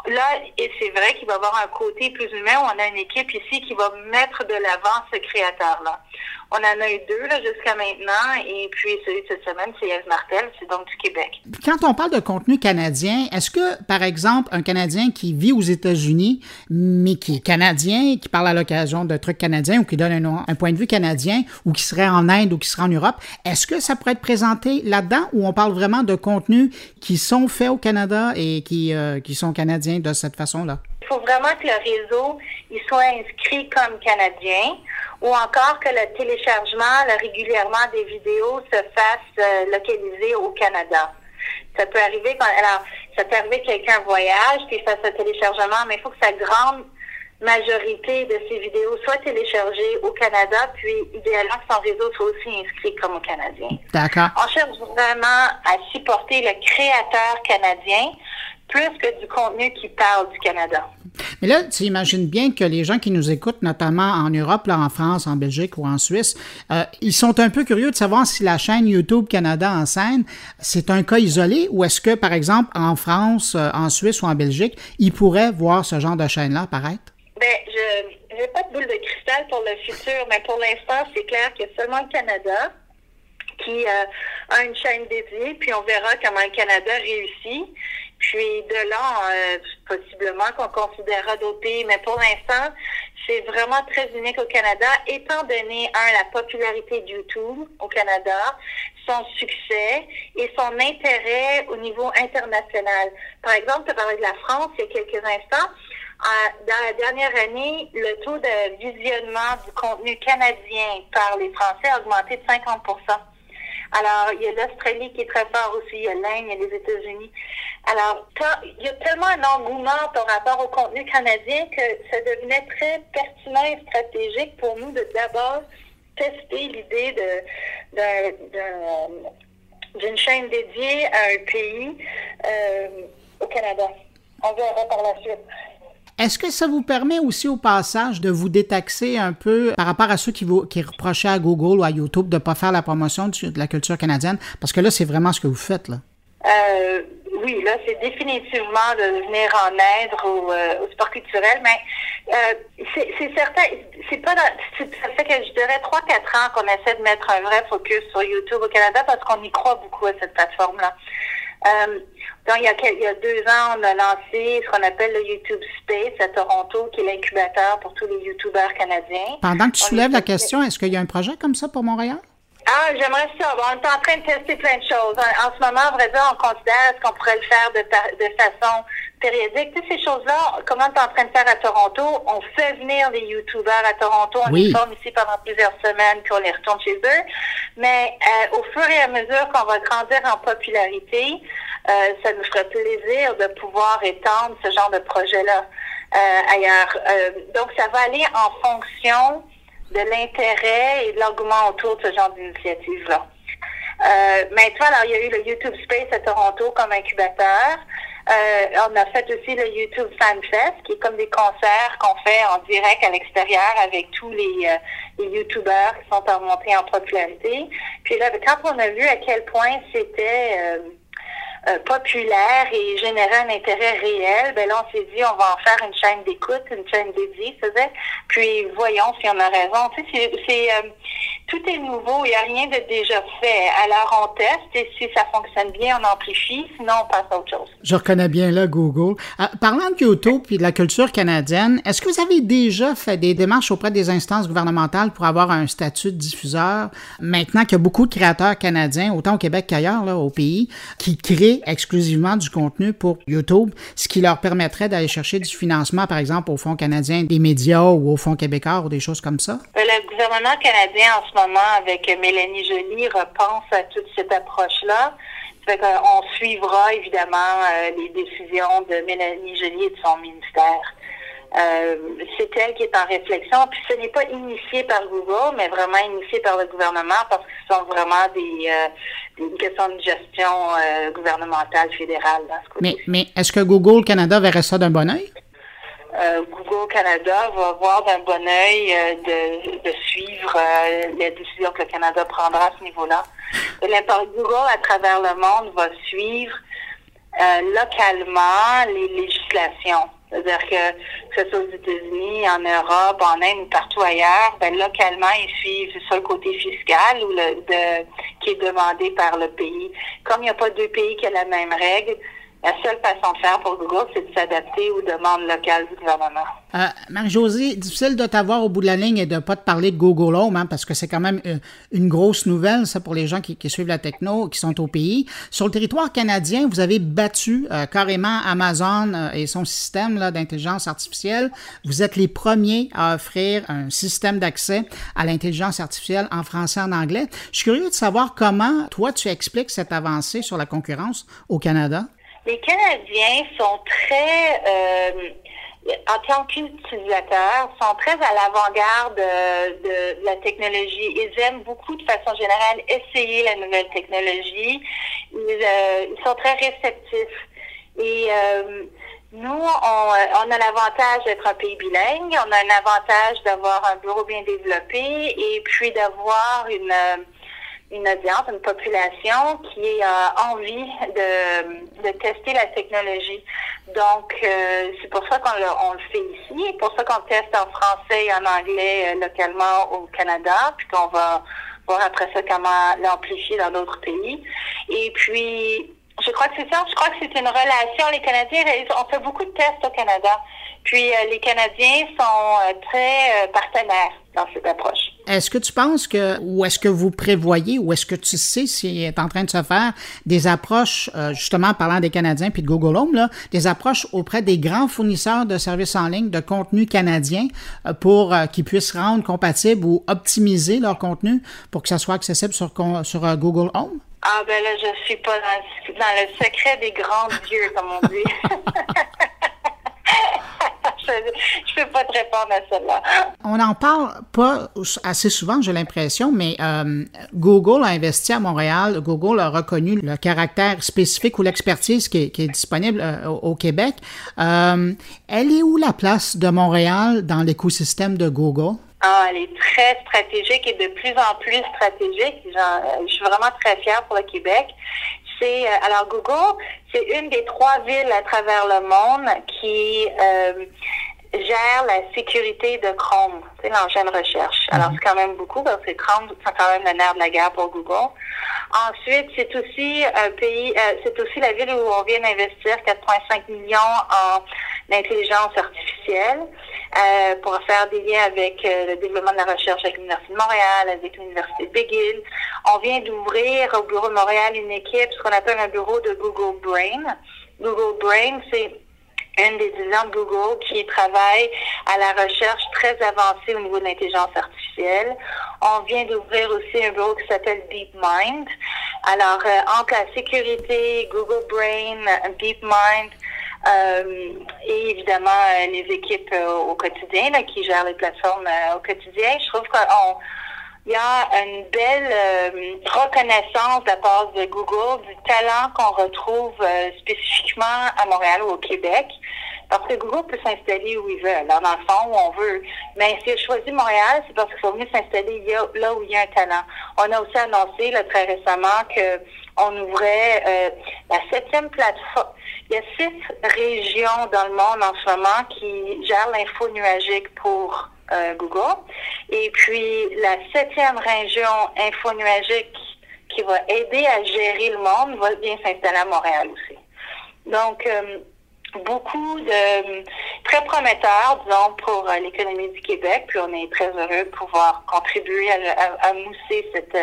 là, et c'est vrai qu'il va y avoir un côté plus humain où on a une équipe ici qui va mettre de l'avant ce créateur-là. On en a eu deux là, jusqu'à maintenant, et puis celui de cette semaine, c'est Eve Martel, c'est donc du Québec. Quand on parle de contenu canadien, est-ce que, par exemple, un Canadien qui vit aux États-Unis, mais qui est canadien, qui parle à l'occasion de trucs canadiens ou qui donne un, point de vue canadien, ou qui serait en Inde ou qui serait en Europe, est-ce que ça pourrait être présenté là-dedans, ou on parle vraiment de contenus qui sont faits au Canada et qui, euh, qui sont canadiens de cette façon-là? Il faut vraiment que le réseau il soit inscrit comme canadien ou encore que le téléchargement le régulièrement des vidéos se fasse euh, localiser au Canada. Ça peut arriver quand alors ça peut arriver que quelqu'un voyage puis fasse un téléchargement, mais il faut que sa grande majorité de ces vidéos soient téléchargées au Canada, puis idéalement que son réseau soit aussi inscrit comme au Canadien. D'accord. On cherche vraiment à supporter le créateur canadien plus que du contenu qui parle du Canada. Mais là, tu imagines bien que les gens qui nous écoutent, notamment en Europe, là, en France, en Belgique ou en Suisse, euh, ils sont un peu curieux de savoir si la chaîne YouTube Canada en scène, c'est un cas isolé ou est-ce que, par exemple, en France, euh, en Suisse ou en Belgique, ils pourraient voir ce genre de chaîne-là apparaître? Ben, je n'ai pas de boule de cristal pour le futur, mais pour l'instant, c'est clair que seulement le Canada qui euh, a une chaîne dédiée, puis on verra comment le Canada réussit. Puis de là, euh, possiblement qu'on considérera d'autres pays, mais pour l'instant, c'est vraiment très unique au Canada, étant donné, un, la popularité de YouTube au Canada, son succès et son intérêt au niveau international. Par exemple, tu parlé de la France il y a quelques instants. Euh, dans la dernière année, le taux de visionnement du contenu canadien par les Français a augmenté de 50 alors, il y a l'Australie qui est très fort aussi, il y a l'Inde, il y a les États-Unis. Alors, il y a tellement un engouement par rapport au contenu canadien que ça devenait très pertinent et stratégique pour nous de d'abord tester l'idée d'une chaîne dédiée à un pays euh, au Canada. On verra par la suite. Est-ce que ça vous permet aussi au passage de vous détaxer un peu par rapport à ceux qui, vous, qui reprochaient à Google ou à YouTube de ne pas faire la promotion de la culture canadienne? Parce que là, c'est vraiment ce que vous faites, là. Euh, oui, là, c'est définitivement de venir en aide au, euh, sport culturel, mais euh, c'est certain, c'est pas dans, ça fait que je dirais 3-4 ans qu'on essaie de mettre un vrai focus sur YouTube au Canada parce qu'on y croit beaucoup à cette plateforme-là. Euh, donc, il y, a, il y a deux ans, on a lancé ce qu'on appelle le YouTube Space à Toronto, qui est l'incubateur pour tous les YouTubeurs canadiens. Pendant que tu soulèves la question, est-ce qu'il y a un projet comme ça pour Montréal? Ah, j'aimerais ça. on est en train de tester plein de choses. En, ce moment, à vrai dire, on considère ce qu'on pourrait le faire de, de façon Toutes ces choses-là, comment on est en train de faire à Toronto, on fait venir les YouTubers à Toronto, on les forme ici pendant plusieurs semaines, puis on les retourne chez eux. Mais euh, au fur et à mesure qu'on va grandir en popularité, euh, ça nous ferait plaisir de pouvoir étendre ce genre de projet-là euh, ailleurs. donc, ça va aller en fonction de l'intérêt et de l'engouement autour de ce genre d'initiative-là. Euh, maintenant, alors, il y a eu le YouTube Space à Toronto comme incubateur. Euh, on a fait aussi le YouTube Fan Fest, qui est comme des concerts qu'on fait en direct à l'extérieur avec tous les, euh, YouTubers qui sont en montée en popularité. Puis là, quand on a vu à quel point c'était euh, euh, populaire et générer un intérêt réel, ben là, on s'est dit, on va en faire une chaîne d'écoute, une chaîne dédiée, c'est Puis voyons si on a raison. Tu sais, c'est, euh, tout est nouveau, il n'y a rien de déjà fait. Alors, on teste et si ça fonctionne bien, on amplifie, sinon on passe à autre chose. Je reconnais bien là Google. Euh, parlant de YouTube et de la culture canadienne, est-ce que vous avez déjà fait des démarches auprès des instances gouvernementales pour avoir un statut de diffuseur? Maintenant qu'il y a beaucoup de créateurs canadiens, autant au Québec qu'ailleurs, là, au pays, qui créent exclusivement du contenu pour YouTube, ce qui leur permettrait d'aller chercher du financement, par exemple, au Fonds canadien des médias ou au Fonds québécois ou des choses comme ça? Euh, le gouvernement canadien, en ce moment, avec Mélanie Joly, repense à toute cette approche-là. On suivra évidemment euh, les décisions de Mélanie Joly et de son ministère. Euh, c'est elle qui est en réflexion. Puis ce n'est pas initié par Google, mais vraiment initié par le gouvernement parce que ce sont vraiment des, euh, questions de gestion euh, gouvernementale fédérale dans ce Mais, mais est-ce que Google Canada verrait ça d'un bon oeil? Google Canada va voir d'un bon oeil de, suivre les décisions que le Canada prendra à ce niveau-là. Google, à travers le monde, va suivre localement les législations. C'est-à-dire que, que ce soit aux États-Unis, en Europe, en Inde ou partout ailleurs, ben, localement, ils suivent ça le côté fiscal ou le, de, qui est demandé par le pays. Comme il n'y a pas deux pays qui ont la même règle, la seule façon de faire pour Google, c'est de s'adapter aux demandes locales du gouvernement. Euh, Marie-Josée, difficile de t'avoir au bout de la ligne et de ne pas te parler de Google Home, hein, parce que c'est quand même euh, une grosse nouvelle, ça, pour les gens qui, suivent la techno, qui sont au pays. Sur le territoire canadien, vous avez battu euh, carrément Amazon et son système d'intelligence artificielle. Vous êtes les premiers à offrir un système d'accès à l'intelligence artificielle en français et en anglais. Je suis curieux de savoir comment, toi, tu expliques cette avancée sur la concurrence au Canada les Canadiens sont très, euh, en tant qu'utilisateurs, sont très à l'avant-garde de, la technologie. Ils aiment beaucoup, de façon générale, essayer la nouvelle technologie. Ils, euh, ils sont très réceptifs. Et euh, nous, on, on a l'avantage d'être un pays bilingue. On a un avantage d'avoir un bureau bien développé et puis d'avoir une une audience, une population qui a envie de, de tester la technologie. Donc, euh, c'est pour ça qu'on le, on le fait ici, pour ça qu'on teste en français et en anglais euh, localement au Canada, puis qu'on va voir après ça comment l'amplifier dans d'autres pays. Et puis, je crois que c'est ça. Je crois que c'est une relation. Les Canadiens, on fait beaucoup de tests au Canada. Puis euh, les Canadiens sont très partenaires dans cette approche. Est-ce que tu penses que, ou est-ce que vous prévoyez, ou est-ce que tu sais s'il est en train de se faire des approches, euh, justement parlant des Canadiens puis de Google Home, là, des approches auprès des grands fournisseurs de services en ligne de contenu canadien euh, pour euh, qu'ils puissent rendre compatible ou optimiser leur contenu pour que ça soit accessible sur, sur Google Home? Ah ben là, je suis pas dans, le secret des grands dieux, comme on dit. je peux pas te répondre à cela. On n'en parle pas assez souvent, j'ai l'impression, mais euh, Google a investi à Montréal. Google a reconnu le caractère spécifique ou l'expertise qui, est disponible euh, au, Québec. Euh, elle est où la place de Montréal dans l'écosystème de Google? Ah, elle est très stratégique et de plus en plus stratégique. Je suis vraiment très fière pour le Québec. C'est alors Google, c'est une des trois villes à travers le monde qui gère la sécurité de Chrome, l'engin de recherche. Alors, mhm. c'est quand même beaucoup parce que Chrome, c'est quand même le nerf de la guerre pour Google. Ensuite, c'est aussi un pays, euh, c'est aussi la ville où on vient d'investir 4,5 millions en intelligence artificielle euh, pour faire des liens avec euh, le développement de la recherche avec l'Université de Montréal, avec l'Université de McGill. On vient d'ouvrir au bureau de Montréal une équipe, ce qu'on appelle un bureau de Google Brain. Google Brain, c'est une des étudiants de Google qui travaille à la recherche très avancée au niveau de l'intelligence artificielle. On vient d'ouvrir aussi un bureau qui s'appelle DeepMind. Alors, euh, entre la sécurité, Google Brain, DeepMind, euh, et évidemment euh, les équipes au quotidien qui gèrent les plateformes au quotidien, je trouve qu'on il y a une belle euh, reconnaissance de la part de Google du talent qu'on retrouve euh, spécifiquement à Montréal ou au Québec. Parce que Google peut s'installer où il veut, là, dans le fond, où on veut. Mais s'il a choisi Montréal, c'est parce qu'il faut venir s'installer là où il y a un talent. On a aussi annoncé là, très récemment qu'on ouvrait euh, la septième plateforme. Il y a six régions dans le monde en ce moment qui gèrent l'info nuagique pour euh, Google. Et puis, la septième région infonuagique qui va aider à gérer le monde va bien s'installer à Montréal aussi. Donc, euh, beaucoup de très prometteurs, disons, pour euh, l'économie du Québec. Puis on est très heureux de pouvoir contribuer à, mousser cette,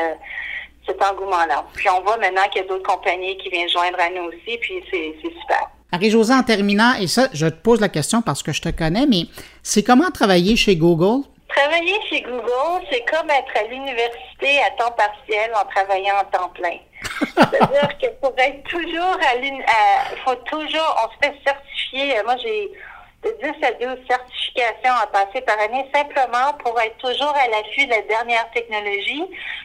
cet engouement-là. Puis on voit maintenant qu'il y a d'autres compagnies qui viennent joindre à nous aussi, puis c'est super. Marie-Josée, en terminant, et ça, je te pose la question parce que je te connais, mais c'est comment travailler chez Google? Travailler chez Google, c'est comme être à l'université à temps partiel en travaillant en temps plein. C'est-à-dire que pour être toujours à l'université, faut toujours, on se fait certifier. Moi, j'ai de 10 à 12 certifications à passer par année simplement pour être toujours à l'affût de la dernière technologie,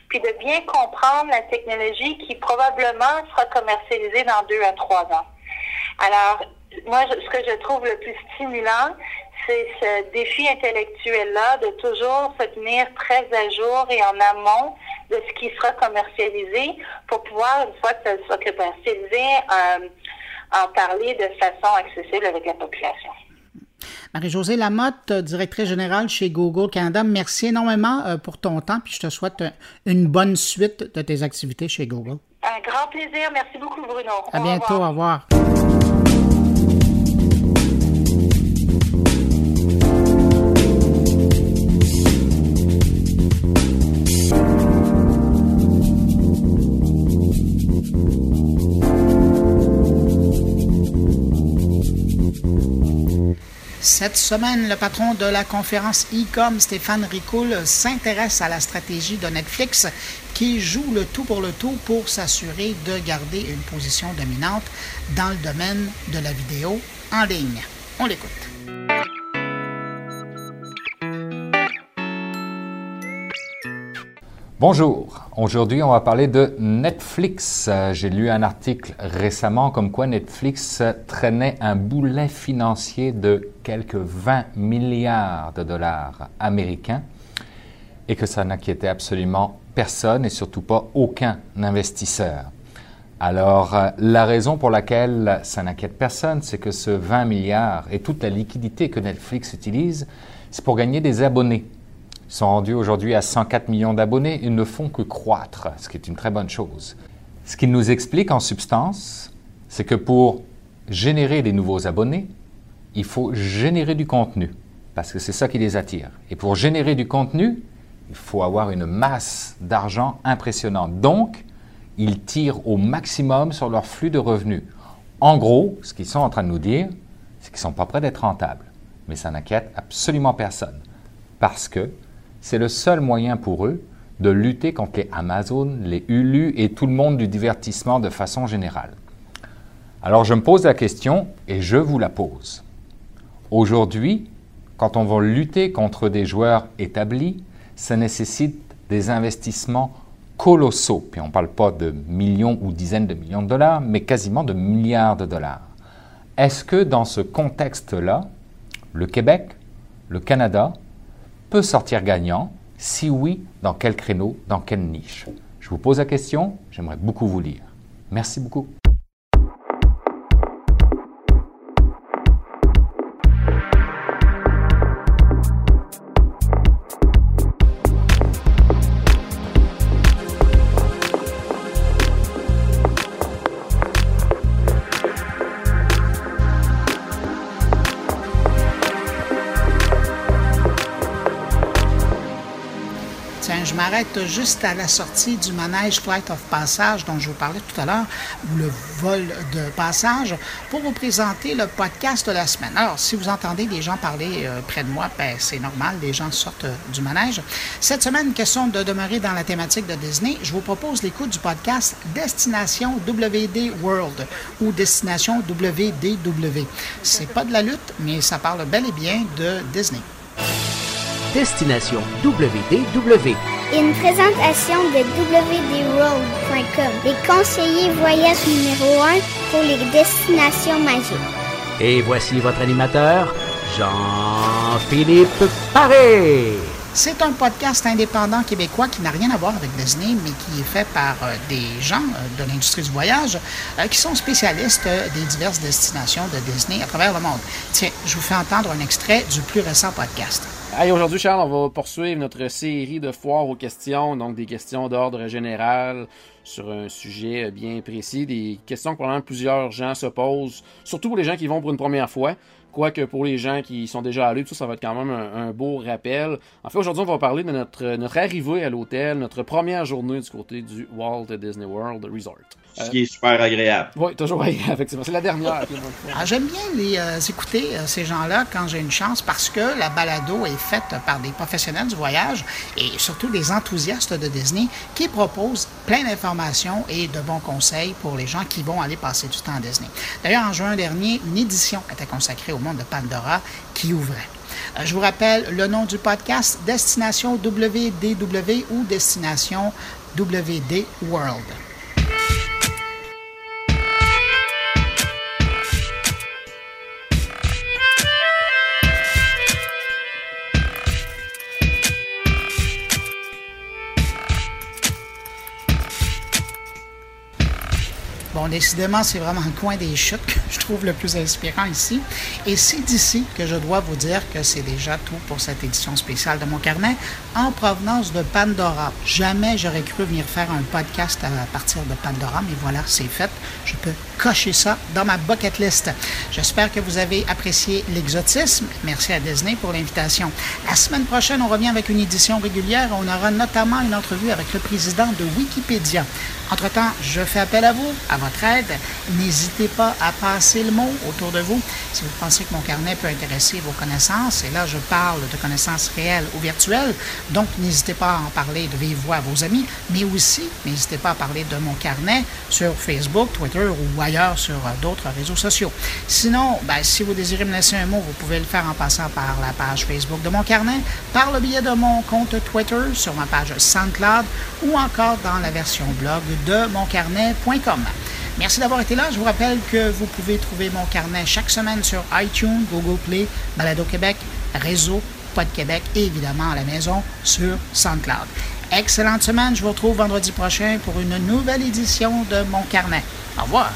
puis de bien comprendre la technologie qui probablement sera commercialisée dans deux à trois ans. Alors, moi, ce que je trouve le plus stimulant, c'est ce défi intellectuel-là de toujours se tenir très à jour et en amont de ce qui sera commercialisé pour pouvoir, une fois que ça sera commercialisé, euh, en parler de façon accessible avec la population. Marie-Josée Lamotte, directrice générale chez Google Canada, merci énormément euh, pour ton temps, puis je te souhaite une bonne suite de tes activités chez Google. Un grand plaisir. Merci beaucoup, Bruno. À bientôt. Au revoir. Cette semaine, le patron de la conférence e-com, Stéphane Ricoul, s'intéresse à la stratégie de Netflix qui joue le tout pour le tout pour s'assurer de garder une position dominante dans le domaine de la vidéo en ligne. On l'écoute. Bonjour, aujourd'hui on va parler de Netflix. J'ai lu un article récemment comme quoi Netflix traînait un boulet financier de quelques 20 milliards de dollars américains et que ça n'inquiétait absolument personne et surtout pas aucun investisseur. Alors la raison pour laquelle ça n'inquiète personne, c'est que ce 20 milliards et toute la liquidité que Netflix utilise, c'est pour gagner des abonnés sont rendus aujourd'hui à 104 millions d'abonnés. Ils ne font que croître, ce qui est une très bonne chose. Ce qu'ils nous expliquent en substance, c'est que pour générer des nouveaux abonnés, il faut générer du contenu, parce que c'est ça qui les attire. Et pour générer du contenu, il faut avoir une masse d'argent impressionnante. Donc, ils tirent au maximum sur leur flux de revenus. En gros, ce qu'ils sont en train de nous dire, c'est qu'ils ne sont pas prêts d'être rentables. Mais ça n'inquiète absolument personne. Parce que c'est le seul moyen pour eux de lutter contre les Amazon, les Hulu et tout le monde du divertissement de façon générale. Alors je me pose la question et je vous la pose. Aujourd'hui, quand on va lutter contre des joueurs établis, ça nécessite des investissements colossaux. Puis on ne parle pas de millions ou dizaines de millions de dollars, mais quasiment de milliards de dollars. Est-ce que dans ce contexte-là, le Québec, le Canada, peut sortir gagnant Si oui, dans quel créneau, dans quelle niche? Je vous pose la question, j'aimerais beaucoup vous lire. Merci beaucoup. Juste à la sortie du manège Flight of Passage dont je vous parlais tout à l'heure, ou le vol de passage, pour vous présenter le podcast de la semaine. Alors, si vous entendez des gens parler euh, près de moi, ben, c'est normal, des gens sortent euh, du manège. Cette semaine, question de demeurer dans la thématique de Disney, je vous propose l'écoute du podcast Destination WD World ou Destination WDW. C'est pas de la lutte, mais ça parle bel et bien de Disney. Destination WDW. Une présentation de WDWorld.com, les conseillers voyage numéro 1 pour les destinations magiques. Et voici votre animateur, Jean-Philippe Paré. C'est un podcast indépendant québécois qui n'a rien à voir avec Disney, mais qui est fait par euh, des gens euh, de l'industrie du voyage euh, qui sont spécialistes des diverses destinations de Disney à travers le monde. Tiens, je vous fais entendre un extrait du plus récent podcast. Hey, aujourd'hui, Charles, on va poursuivre notre série de foires aux questions, donc des questions d'ordre général sur un sujet bien précis, des questions que probablement plusieurs gens se posent, surtout pour les gens qui vont pour une première fois. Quoique pour les gens qui sont déjà allés, tout ça, ça va être quand même un, un beau rappel. En fait, aujourd'hui, on va parler de notre, notre arrivée à l'hôtel, notre première journée du côté du Walt Disney World Resort. Ce qui est super agréable. Oui, toujours agréable, effectivement. C'est la dernière. Ah, J'aime bien les euh, écouter, euh, ces gens-là, quand j'ai une chance, parce que la balado est faite par des professionnels du voyage et surtout des enthousiastes de Disney qui proposent plein d'informations et de bons conseils pour les gens qui vont aller passer du temps à Disney. D'ailleurs, en juin dernier, une édition était consacrée au monde de Pandora qui ouvrait. Euh, Je vous rappelle le nom du podcast, Destination WDW ou Destination WD World. Décidément, c'est vraiment le coin des chutes que je trouve le plus inspirant ici. Et c'est d'ici que je dois vous dire que c'est déjà tout pour cette édition spéciale de mon carnet en provenance de Pandora. Jamais j'aurais cru venir faire un podcast à partir de Pandora, mais voilà, c'est fait. Je peux cocher ça dans ma bucket list. J'espère que vous avez apprécié l'exotisme. Merci à Disney pour l'invitation. La semaine prochaine, on revient avec une édition régulière. On aura notamment une entrevue avec le président de Wikipédia. Entre-temps, je fais appel à vous, à votre aide. N'hésitez pas à passer le mot autour de vous si vous pensez que mon carnet peut intéresser vos connaissances. Et là, je parle de connaissances réelles ou virtuelles. Donc, n'hésitez pas à en parler de vive voix vos amis, mais aussi, n'hésitez pas à parler de mon carnet sur Facebook, Twitter ou ailleurs sur euh, d'autres réseaux sociaux. Sinon, ben, si vous désirez me laisser un mot, vous pouvez le faire en passant par la page Facebook de mon carnet, par le biais de mon compte Twitter, sur ma page SoundCloud ou encore dans la version blog de moncarnet.com. Merci d'avoir été là. Je vous rappelle que vous pouvez trouver mon carnet chaque semaine sur iTunes, Google Play, Balado Québec, Réseau, Pod Québec et évidemment à la maison sur SoundCloud. Excellente semaine. Je vous retrouve vendredi prochain pour une nouvelle édition de mon carnet. Au revoir.